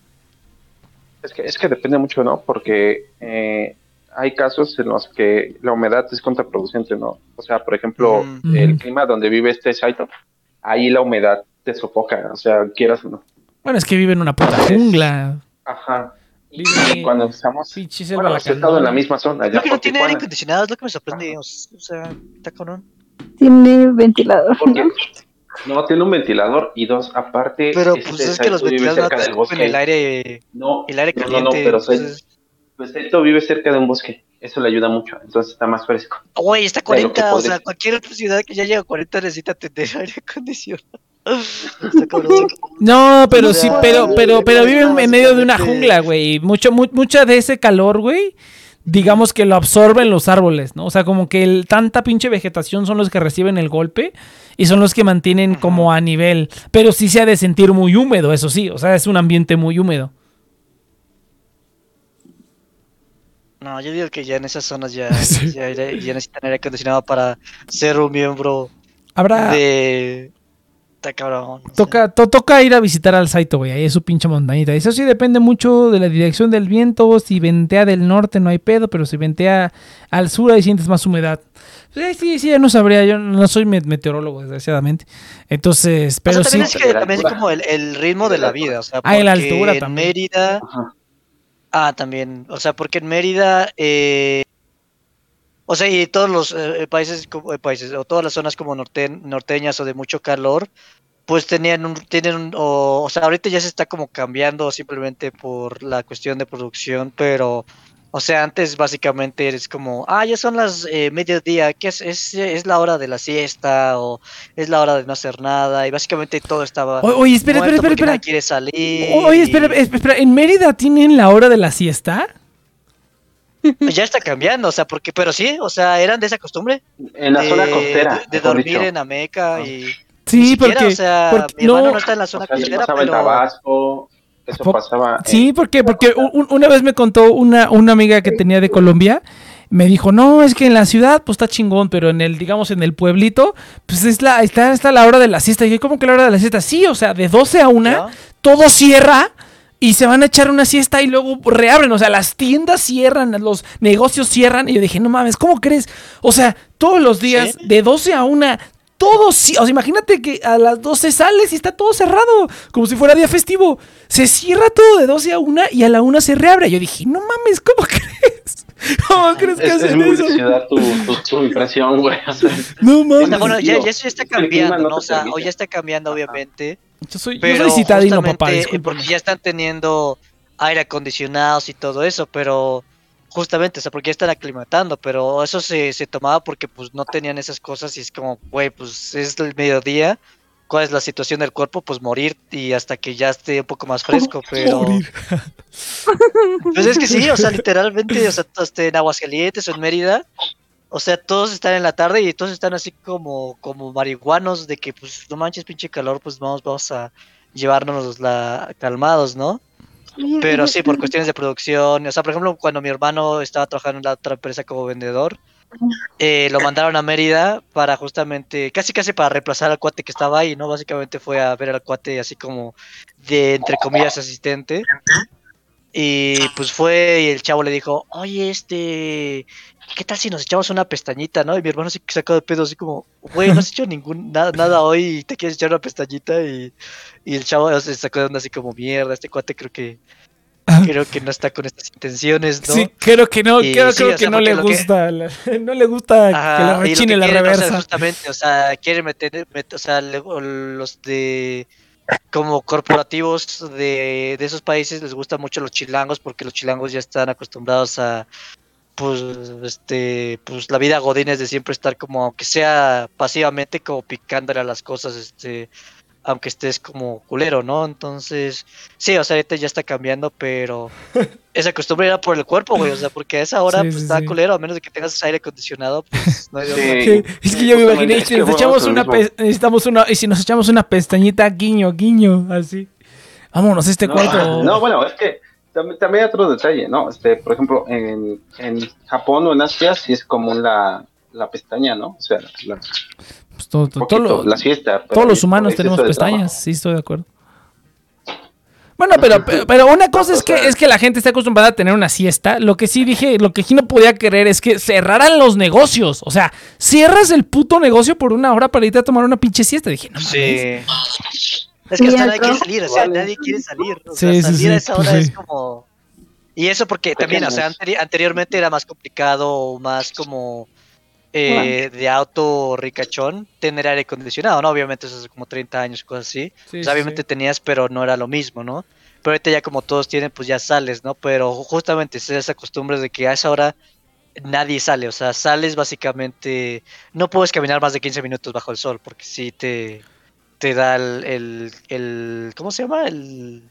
Es que, es que depende mucho, ¿no? Porque eh, hay casos en los que la humedad es contraproducente, ¿no? O sea, por ejemplo, el clima donde vive este Saito, ahí la humedad te sofoca, o sea, quieras o no. bueno es que vive en una puta jungla Ajá. Y cuando estamos... Bueno, en la misma zona. Ya que no tiene aire acondicionado, es lo que me sorprende. O sea, está cabrón. Tiene ventilador, ¿no? no tiene un ventilador y dos, aparte, Pero este pues es que los ventiladores cerca no del el aire, No, el aire caliente. no, no, pero entonces- pues Saito vive cerca de un bosque. Eso le ayuda mucho, entonces está más fresco. Güey, está De lo que 40, o sea, cualquier otra ciudad que ya llega a 40 necesita tener aire acondicionado. No pero sí pero pero pero viven en medio de una jungla güey mucho mu- mucha de ese calor güey digamos que lo absorben los árboles, ¿no? O sea, como que el, tanta pinche vegetación son los que reciben el golpe y son los que mantienen como a nivel. Pero sí se ha de sentir muy húmedo, eso sí. O sea, es un ambiente muy húmedo. No, yo digo que ya en esas zonas ya, Sí. ya, ya- ya necesitan aire acondicionado para ser un miembro Habrá. de. Está cabrón. Toca, to- toca ir a visitar al Saito, güey. Ahí es su pinche montañita. Eso sí depende mucho de la dirección del viento. Si ventea del norte no hay pedo, pero si ventea al sur ahí sientes más humedad. Sí, sí, sí, ya no sabría. Yo no soy met- meteorólogo, desgraciadamente. Entonces, O pero sí. también es que también como el, el ritmo de la vida. O sea, Ah, la altura en también. Mérida. Ajá. Ah, también. O sea, porque en Mérida. eh, o sea, y todos los eh, países, eh, países, o todas las zonas como norte- norteñas o de mucho calor, pues tenían un, tienen un, o, o sea, ahorita ya se está como cambiando simplemente por la cuestión de producción, pero O sea, antes básicamente eres como, ah, ya son las eh, mediodía, ¿qué es? es? Es la hora de la siesta o es la hora de no hacer nada y básicamente todo estaba... O- Oye, espera, espera, espera, quiere salir. Oye, espera, espera, ¿en Mérida tienen la hora de la siesta? Ya está cambiando, o sea, porque, pero sí, o sea, eran de esa costumbre. En la de, zona costera. De, dormir dicho. en Ameca Ah. y... Sí, ni siquiera, porque... O sea, porque- mi hermano no, no está en la O zona sea, eso costera, pasaba en pero... Tabasco, eso Po- pasaba en- Sí, porque, porque u- u- una vez me contó una, una amiga que tenía de Colombia, me dijo, no, es que en la ciudad pues está chingón, pero en el, digamos, en el pueblito, pues es la, está, está la hora de la siesta. Y yo, ¿cómo que la hora de la siesta? Sí, o sea, de 12 a 1, ¿Ya? todo cierra y se van a echar una siesta y luego reabren. O sea, las tiendas cierran, los negocios cierran. Y yo dije, no mames, ¿cómo crees? O sea, todos los días, Sí. de 12 a 1, todo sí. O sea, imagínate que a las 12 sales y está todo cerrado, como si fuera día festivo. Se cierra todo de 12 a 1 y a la 1 se reabre. Yo dije, no mames, ¿cómo crees? ¿Cómo crees que Es, es hacen muy eso? ciudad tu, tu, tu impresión, güey. O sea, No mames. bueno, ya, ya eso ya está cambiando, no ¿no? O sea, o ya está cambiando, obviamente. Yo soy, yo Pero soy citadino, papá. eh, discúlpame. porque ya están teniendo aire acondicionados y todo eso, pero justamente, o sea, porque ya están aclimatando, pero eso se, se tomaba porque pues no tenían esas cosas y es como, güey, pues es el mediodía, ¿cuál es la situación del cuerpo? Pues morir y hasta que ya esté un poco más fresco, pero... Morir. Pues es que sí, o sea, literalmente, o sea, este, en Aguascalientes o en Mérida, o sea, todos están en la tarde y todos están así como, como marihuanos de que, pues, no manches, pinche calor, pues vamos, vamos a llevarnos la calmados, ¿no? Pero sí, por cuestiones de producción, o sea, por ejemplo, cuando mi hermano estaba trabajando en la otra empresa como vendedor, eh, lo mandaron a Mérida para justamente, casi casi para reemplazar al cuate que estaba ahí, ¿no? Básicamente fue a ver al cuate así como de, entre comillas, asistente. Y pues fue y el chavo le dijo, oye, este, ¿qué tal si nos echamos una pestañita, no? Y mi hermano se sacó de pedo así como, güey, no has hecho ningún, nada, nada hoy y te quieres echar una pestañita y, y el chavo se sacó de onda así como, mierda, este cuate creo que, Ah. creo que no está con estas intenciones, ¿no? Sí, creo que no, Y creo, sí, creo o que no le lo que- gusta, la- no le gusta que Ajá, le y lo rechine que la quieren, o sea, reversa. justamente, o sea, quieren meter, met- o sea, le- los de como corporativos de, de esos países les gustan mucho los chilangos porque los chilangos ya están acostumbrados a pues este pues la vida godines de siempre estar como aunque sea pasivamente como picándole a las cosas este aunque estés como culero, ¿no? Entonces, sí, o sea, ahorita ya está cambiando, pero esa costumbre era por el cuerpo, güey, o sea, porque a esa hora Sí, pues sí, está sí. culero, a menos de que tengas aire acondicionado, pues no hay es que yo me imaginé, es si que nos echamos una, necesitamos una, y si nos echamos una pestañita, guiño, guiño, así. Vámonos a este no, cuarto. no, bueno, es que también, también hay otro detalle, ¿no? Este, por ejemplo, en, en Japón o en Asia sí es común la, la pestaña, ¿no? O sea, la, Pues todo- todo- poquito, todo lo- la siesta. todos los humanos tenemos pestañas, trabajo. sí, estoy de acuerdo. Bueno, pero, pero, pero una cosa es que, es que la gente está acostumbrada a tener una siesta. Lo que sí dije, lo que sí no podía querer es que cerraran los negocios. O sea, cierras el puto negocio por una hora para irte a tomar una pinche siesta. Dije, no mames. Sí. Es que hasta nadie quiere salir, o sea, Vale. nadie quiere salir. O sea, sí, salir sí, a esa pues hora sí. es como. Y eso porque también, o sea, anteri- anteriormente era más complicado, más como eh, de auto ricachón tener aire acondicionado, ¿no? Obviamente eso es como 30 años, cosas así. Sí, sí, obviamente sí. tenías, pero no era lo mismo, ¿no? Pero ahorita ya como todos tienen, pues ya sales, ¿no? Pero justamente es esa costumbre de que a esa hora nadie sale, o sea, sales básicamente, no puedes caminar más de 15 minutos bajo el sol, porque si te, te da el, el, el- ¿cómo se llama? El,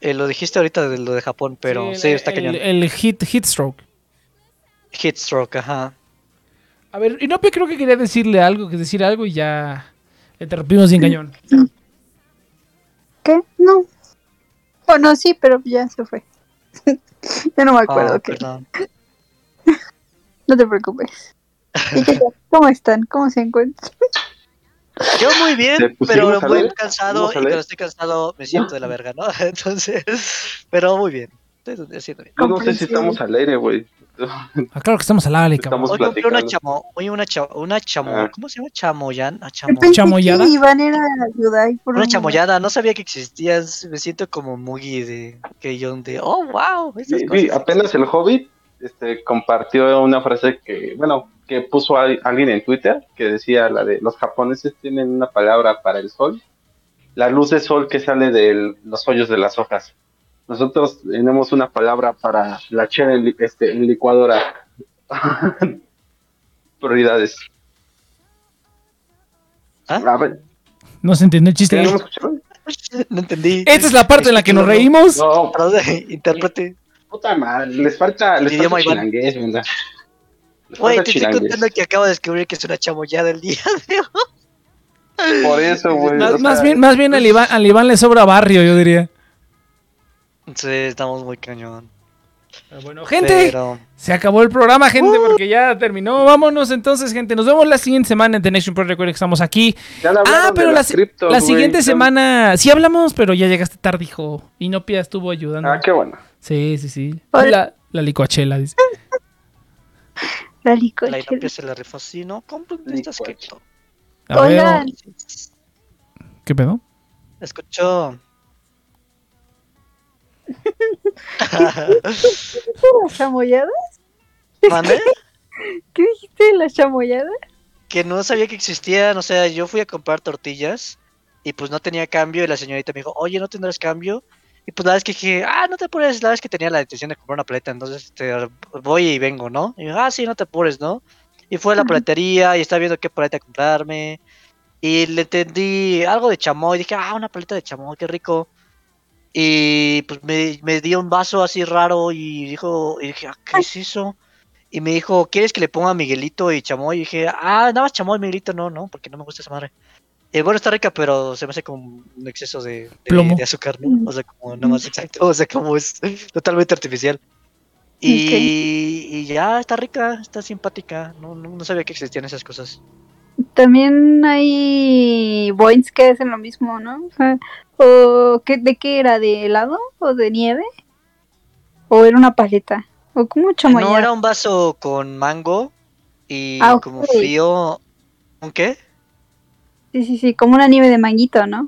el- lo dijiste ahorita de lo de Japón, pero sí, el, está cañón. el hit, hit stroke. Heat stroke, ajá. A ver, Inope creo que quería decirle algo, que decir algo y ya le interrumpimos bien cañón. ¿Qué? No. Bueno, sí, pero ya se fue. ya no me acuerdo Ah, qué. No te preocupes. ¿Cómo están? ¿Cómo se encuentran? Yo muy bien, ¿Te pusimos pero muy cansado ¿Pusimos a y cuando estoy cansado me siento de la verga, ¿no? Entonces, pero muy bien. Estoy haciendo bien. Yo no sé si estamos al aire, güey. Ah, claro que estamos al aire, cabrón. Estamos Hoy compré una chamo, hoy una chamo, una chamo, Ah. ¿cómo se llama? Chamoyan, ah, chamo, pensé ¿Chamoyada? que Iván era Yudai por una un chamoyada, no sabía que existían, me siento como muy de, que yo de, oh, wow, esas Vi, cosas. vi, apenas el Hobbit este, compartió una frase que, bueno, que puso a- alguien en Twitter que decía la de los japoneses tienen una palabra para el sol, la luz de sol que sale de los hoyos de las hojas. Nosotros tenemos una palabra para la chela en, li- este, en licuadora. Prioridades. ¿Ah? A ver, No se entiende el chiste. ¿sí, ¿no? No entendí. Esta es la parte en la que nos reímos. No, Perdón, intérprete. puta madre, les falta, les Idioma falta Iván. chilangués, ¿verdad? Güey, te estoy contando que acabo de descubrir que es una chamoyada el día de hoy. Por eso, güey. Más, o sea, más bien, más bien al Iván, al Iván le sobra barrio, yo diría. Sí, estamos muy cañón. Pero bueno, gente, Pero... se acabó el programa, gente, porque ya terminó. Vámonos entonces, gente. Nos vemos la siguiente semana en The Nation Pro. Recuerden que estamos aquí. ya Ah, pero la, la siguiente semana sí hablamos, pero ya llegaste tarde, hijo. Y Nopia estuvo ayudando. Ah, qué bueno. Sí, sí, sí. Hola. La, la licuachela, dice. La La licuachela. inopia se la rifó así, ¿no? Compren estas Licuache. cripto. A ver, Oigan, ¿Qué pedo? Escuchó. ¿Las chamoyadas? ¿Mande? ¿Qué dijiste? ¿Las chamoyadas? que no sabía que existían, o sea, yo fui a comprar tortillas y pues no tenía cambio y la señorita me dijo, oye, ¿no tendrás cambio? Y pues la vez que dije, ah, no te apures, la vez que tenía la intención de comprar una paleta, entonces este, voy y vengo, ¿no? Y yo, ah, sí, no te apures, ¿no? Y fue a la paletería y estaba viendo qué paleta comprarme y le entendí algo de chamoy, dije, ah, una paleta de chamoy, qué rico. Y pues me, me dio un vaso así raro y dijo, y dije, ah, ¿qué es eso? Y me dijo, ¿quieres que le ponga Miguelito y chamoy? Y dije, ah, nada más chamoy, Miguelito, no, no, porque no me gusta esa madre. Eh, bueno, está rica, pero se me hace como un exceso de, de- Plomo. de azúcar, ¿no? O sea, como nada más exacto, o sea, como es totalmente artificial. Y, Ok. y ya está rica, está simpática. No, no, no sabía que existían esas cosas. También hay boings que hacen lo mismo, ¿no? O, sea, ¿o qué, ¿De qué era? ¿De helado? ¿O de nieve? ¿O era una paleta? ¿O cómo chamoyada? No, era un vaso con mango y Ah, como frío. ¿Un qué? Sí, sí, sí, como una nieve de manguito, ¿no?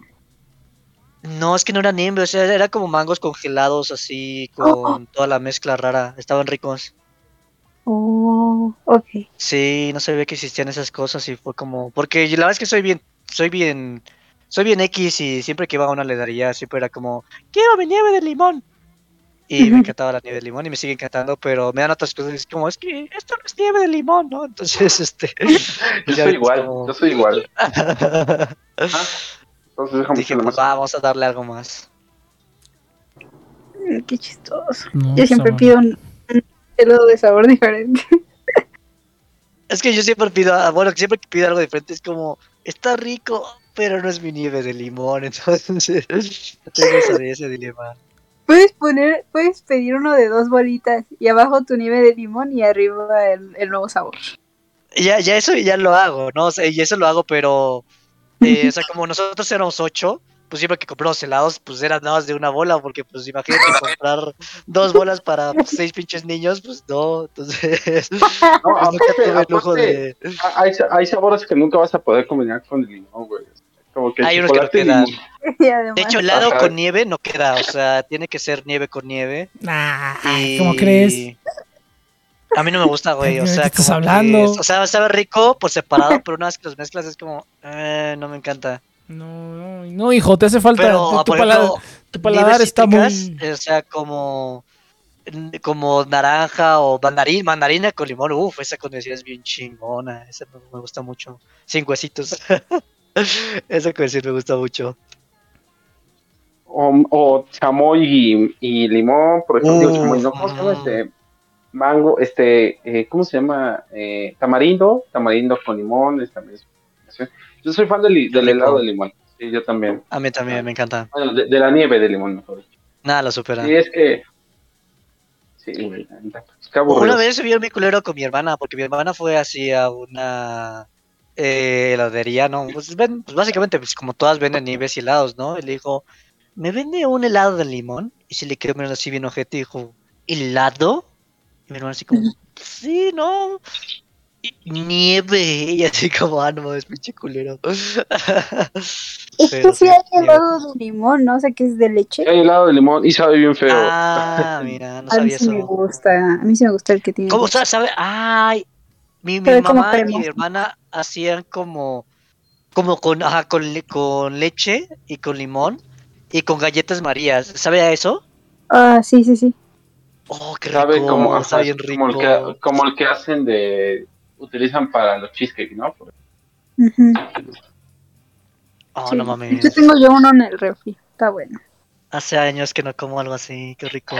No, es que no era nieve, o sea, era como mangos congelados así, con toda la mezcla rara. Estaban ricos. Oh, ok. Sí, no sabía que existían esas cosas y fue como, porque la verdad es que soy bien, soy bien, soy bien X y siempre que iba a una heladería siempre era como, quiero mi nieve de limón. Y me encantaba la nieve de limón y me sigue encantando, pero me dan otras cosas y es como, es que esto no es nieve de limón, ¿no? Entonces, este... Yo soy igual, como- yo soy igual. Entonces déjame Dije, pues más. vamos a darle algo más. Mm, Qué chistoso. No, Yo siempre pido un, un helado de sabor diferente. Es que yo siempre pido, ah, bueno, siempre que pido algo diferente es como, está rico, pero no es mi nieve de limón, entonces tengo ese, ese dilema. Puedes poner, puedes pedir uno de dos bolitas y abajo tu nieve de limón y arriba el, el nuevo sabor. Ya, ya eso ya lo hago, ¿no? O sea, y eso lo hago, pero, eh, o sea, como nosotros éramos ocho, pues siempre que compramos helados, pues eran nada más de una bola, porque pues imagínate comprar dos bolas para pues, seis pinches niños, pues no, entonces, No, pues nunca aparte, tuve el lujo aparte, de... hay, hay sabores que nunca vas a poder combinar con el limón, güey. Como que Hay unos que no quedan. Y De hecho, helado Ajá. con nieve no queda, o sea, tiene que ser nieve con nieve. Nah, y- ¿cómo crees? A mí no me gusta, güey. O ¿De qué sea, estás como que hablando? es- o sea, sabe rico por separado, pero una vez que los mezclas es como, eh, no me encanta. No, no, no, hijo, te hace falta. Pero, tu, ah, tu paladar, ejemplo, tu paladar nieves está cítricas, muy. O sea, como, como naranja o mandarín, mandarina con limón. Uf, esa combinación es bien chingona. Esa me gusta mucho. Sin huesitos. esa combinación me gusta mucho. O, o chamoy y, y limón, por ejemplo, Uf, chamoy, ¿no? ¿Cómo se llama este? Mango, este, eh, ¿cómo se llama? Eh, tamarindo, tamarindo con limón, es también Yo soy fan del, helado de limón, sí, yo también. A mí también me encanta. Bueno, de, de la nieve de limón, mejor dicho. Nada lo supera. Sí, es que... Sí, la aburrido. Una vez vio mi culero con mi hermana, porque mi hermana fue así a una eh, heladería, ¿no? Pues, ven- pues básicamente, pues como todas venden nieves y helados, ¿no? Y le dijo, ¿me vende un helado de limón? Y se le quedó mirando así bien ojete y dijo, ¿helado? Y mi hermana así como, sí, ¿no? Y nieve. Y así como, ah, no, es pinche culero. es Pero que sí hay helado de limón, ¿no? O sea, que es de leche. Hay helado de limón y sabe bien feo. Ah, mira, no a mí sabía sí me eso. gusta. A mí sí me gusta el que tiene. ¿Cómo sabe? sabe? Ay, mi, mi mamá y mi hermana hacían como, como con, ajá, con, le- con leche y con limón y con galletas marías. ¿Sabe a eso? Ah, sí, sí, sí. Oh, qué rico. Sabe como, ajá, sabe bien rico. como, el que, como el que hacen de. Utilizan para los cheesecake, ¿no? Ujú. Oh, Sí. no mames. Yo tengo yo uno en el refri. Está bueno. Hace años que no como algo así. Qué rico.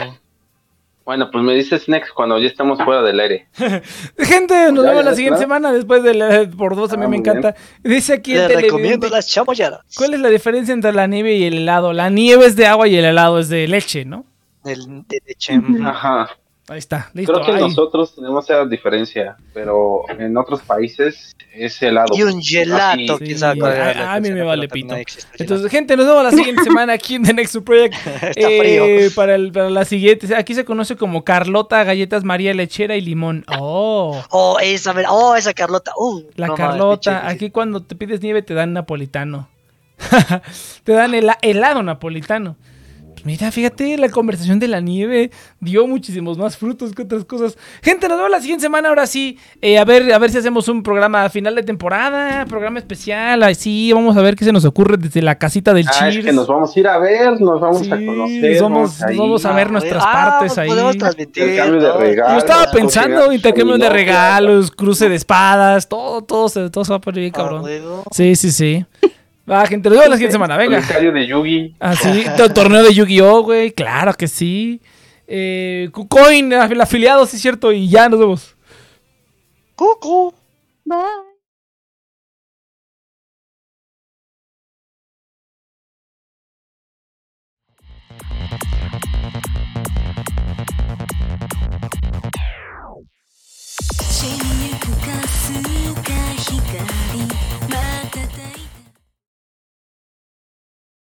Bueno, pues me dices next cuando ya estemos fuera del aire. Gente, nos Ya, vemos ya, la siguiente semana después de la, por dos. A mí Ah, me encanta. Dice aquí el televidente, recomiendo las chamoyadas. ¿Cuál es la diferencia entre la nieve y el helado? La nieve es de agua y el helado es de leche, ¿no? Del, de leche. Ajá. Ahí está, listo. Creo que ahí. nosotros tenemos esa diferencia, pero en otros países es helado. Y un gelato, Sí, cuál era la a- a mí me vale pito. no Entonces, gente, nos vemos la siguiente semana aquí en The Next Project. Está Eh, frío. Para, el- para la siguiente, aquí se conoce como Carlota, galletas María Lechera y limón. Oh, Oh, esa, oh, esa Carlota. Uh, la no Carlota. Aquí cuando te pides nieve te dan napolitano. te dan hela- helado napolitano. Pues mira, fíjate, la conversación de la nieve dio muchísimos más frutos que otras cosas. Gente, nos vemos la siguiente semana. Ahora sí, eh, a ver, a ver si hacemos un programa a final de temporada, programa especial. Así, vamos a ver qué se nos ocurre desde la casita del Ah, Cheers. es que nos vamos a ir a ver, nos vamos a conocer. nos vamos- nos vamos a ver nuestras Ah, partes pues ahí. Podemos transmitir. Intercambio de regalos. Yo estaba pensando, intercambio de regalos, cruce de espadas, todo, todo, se, todo se va a poner bien, Ah, cabrón. Sí, sí, sí. Va, gente, nos vemos la siguiente semana, venga. Solitario de Yugi. Así, to- torneo de Yu-Gi-Oh, güey, claro que sí. Eh, KuCoin, el afiliado, sí es cierto, y ya nos vemos. Cucu. Bye.「死にゆくかすか光瞬いて 」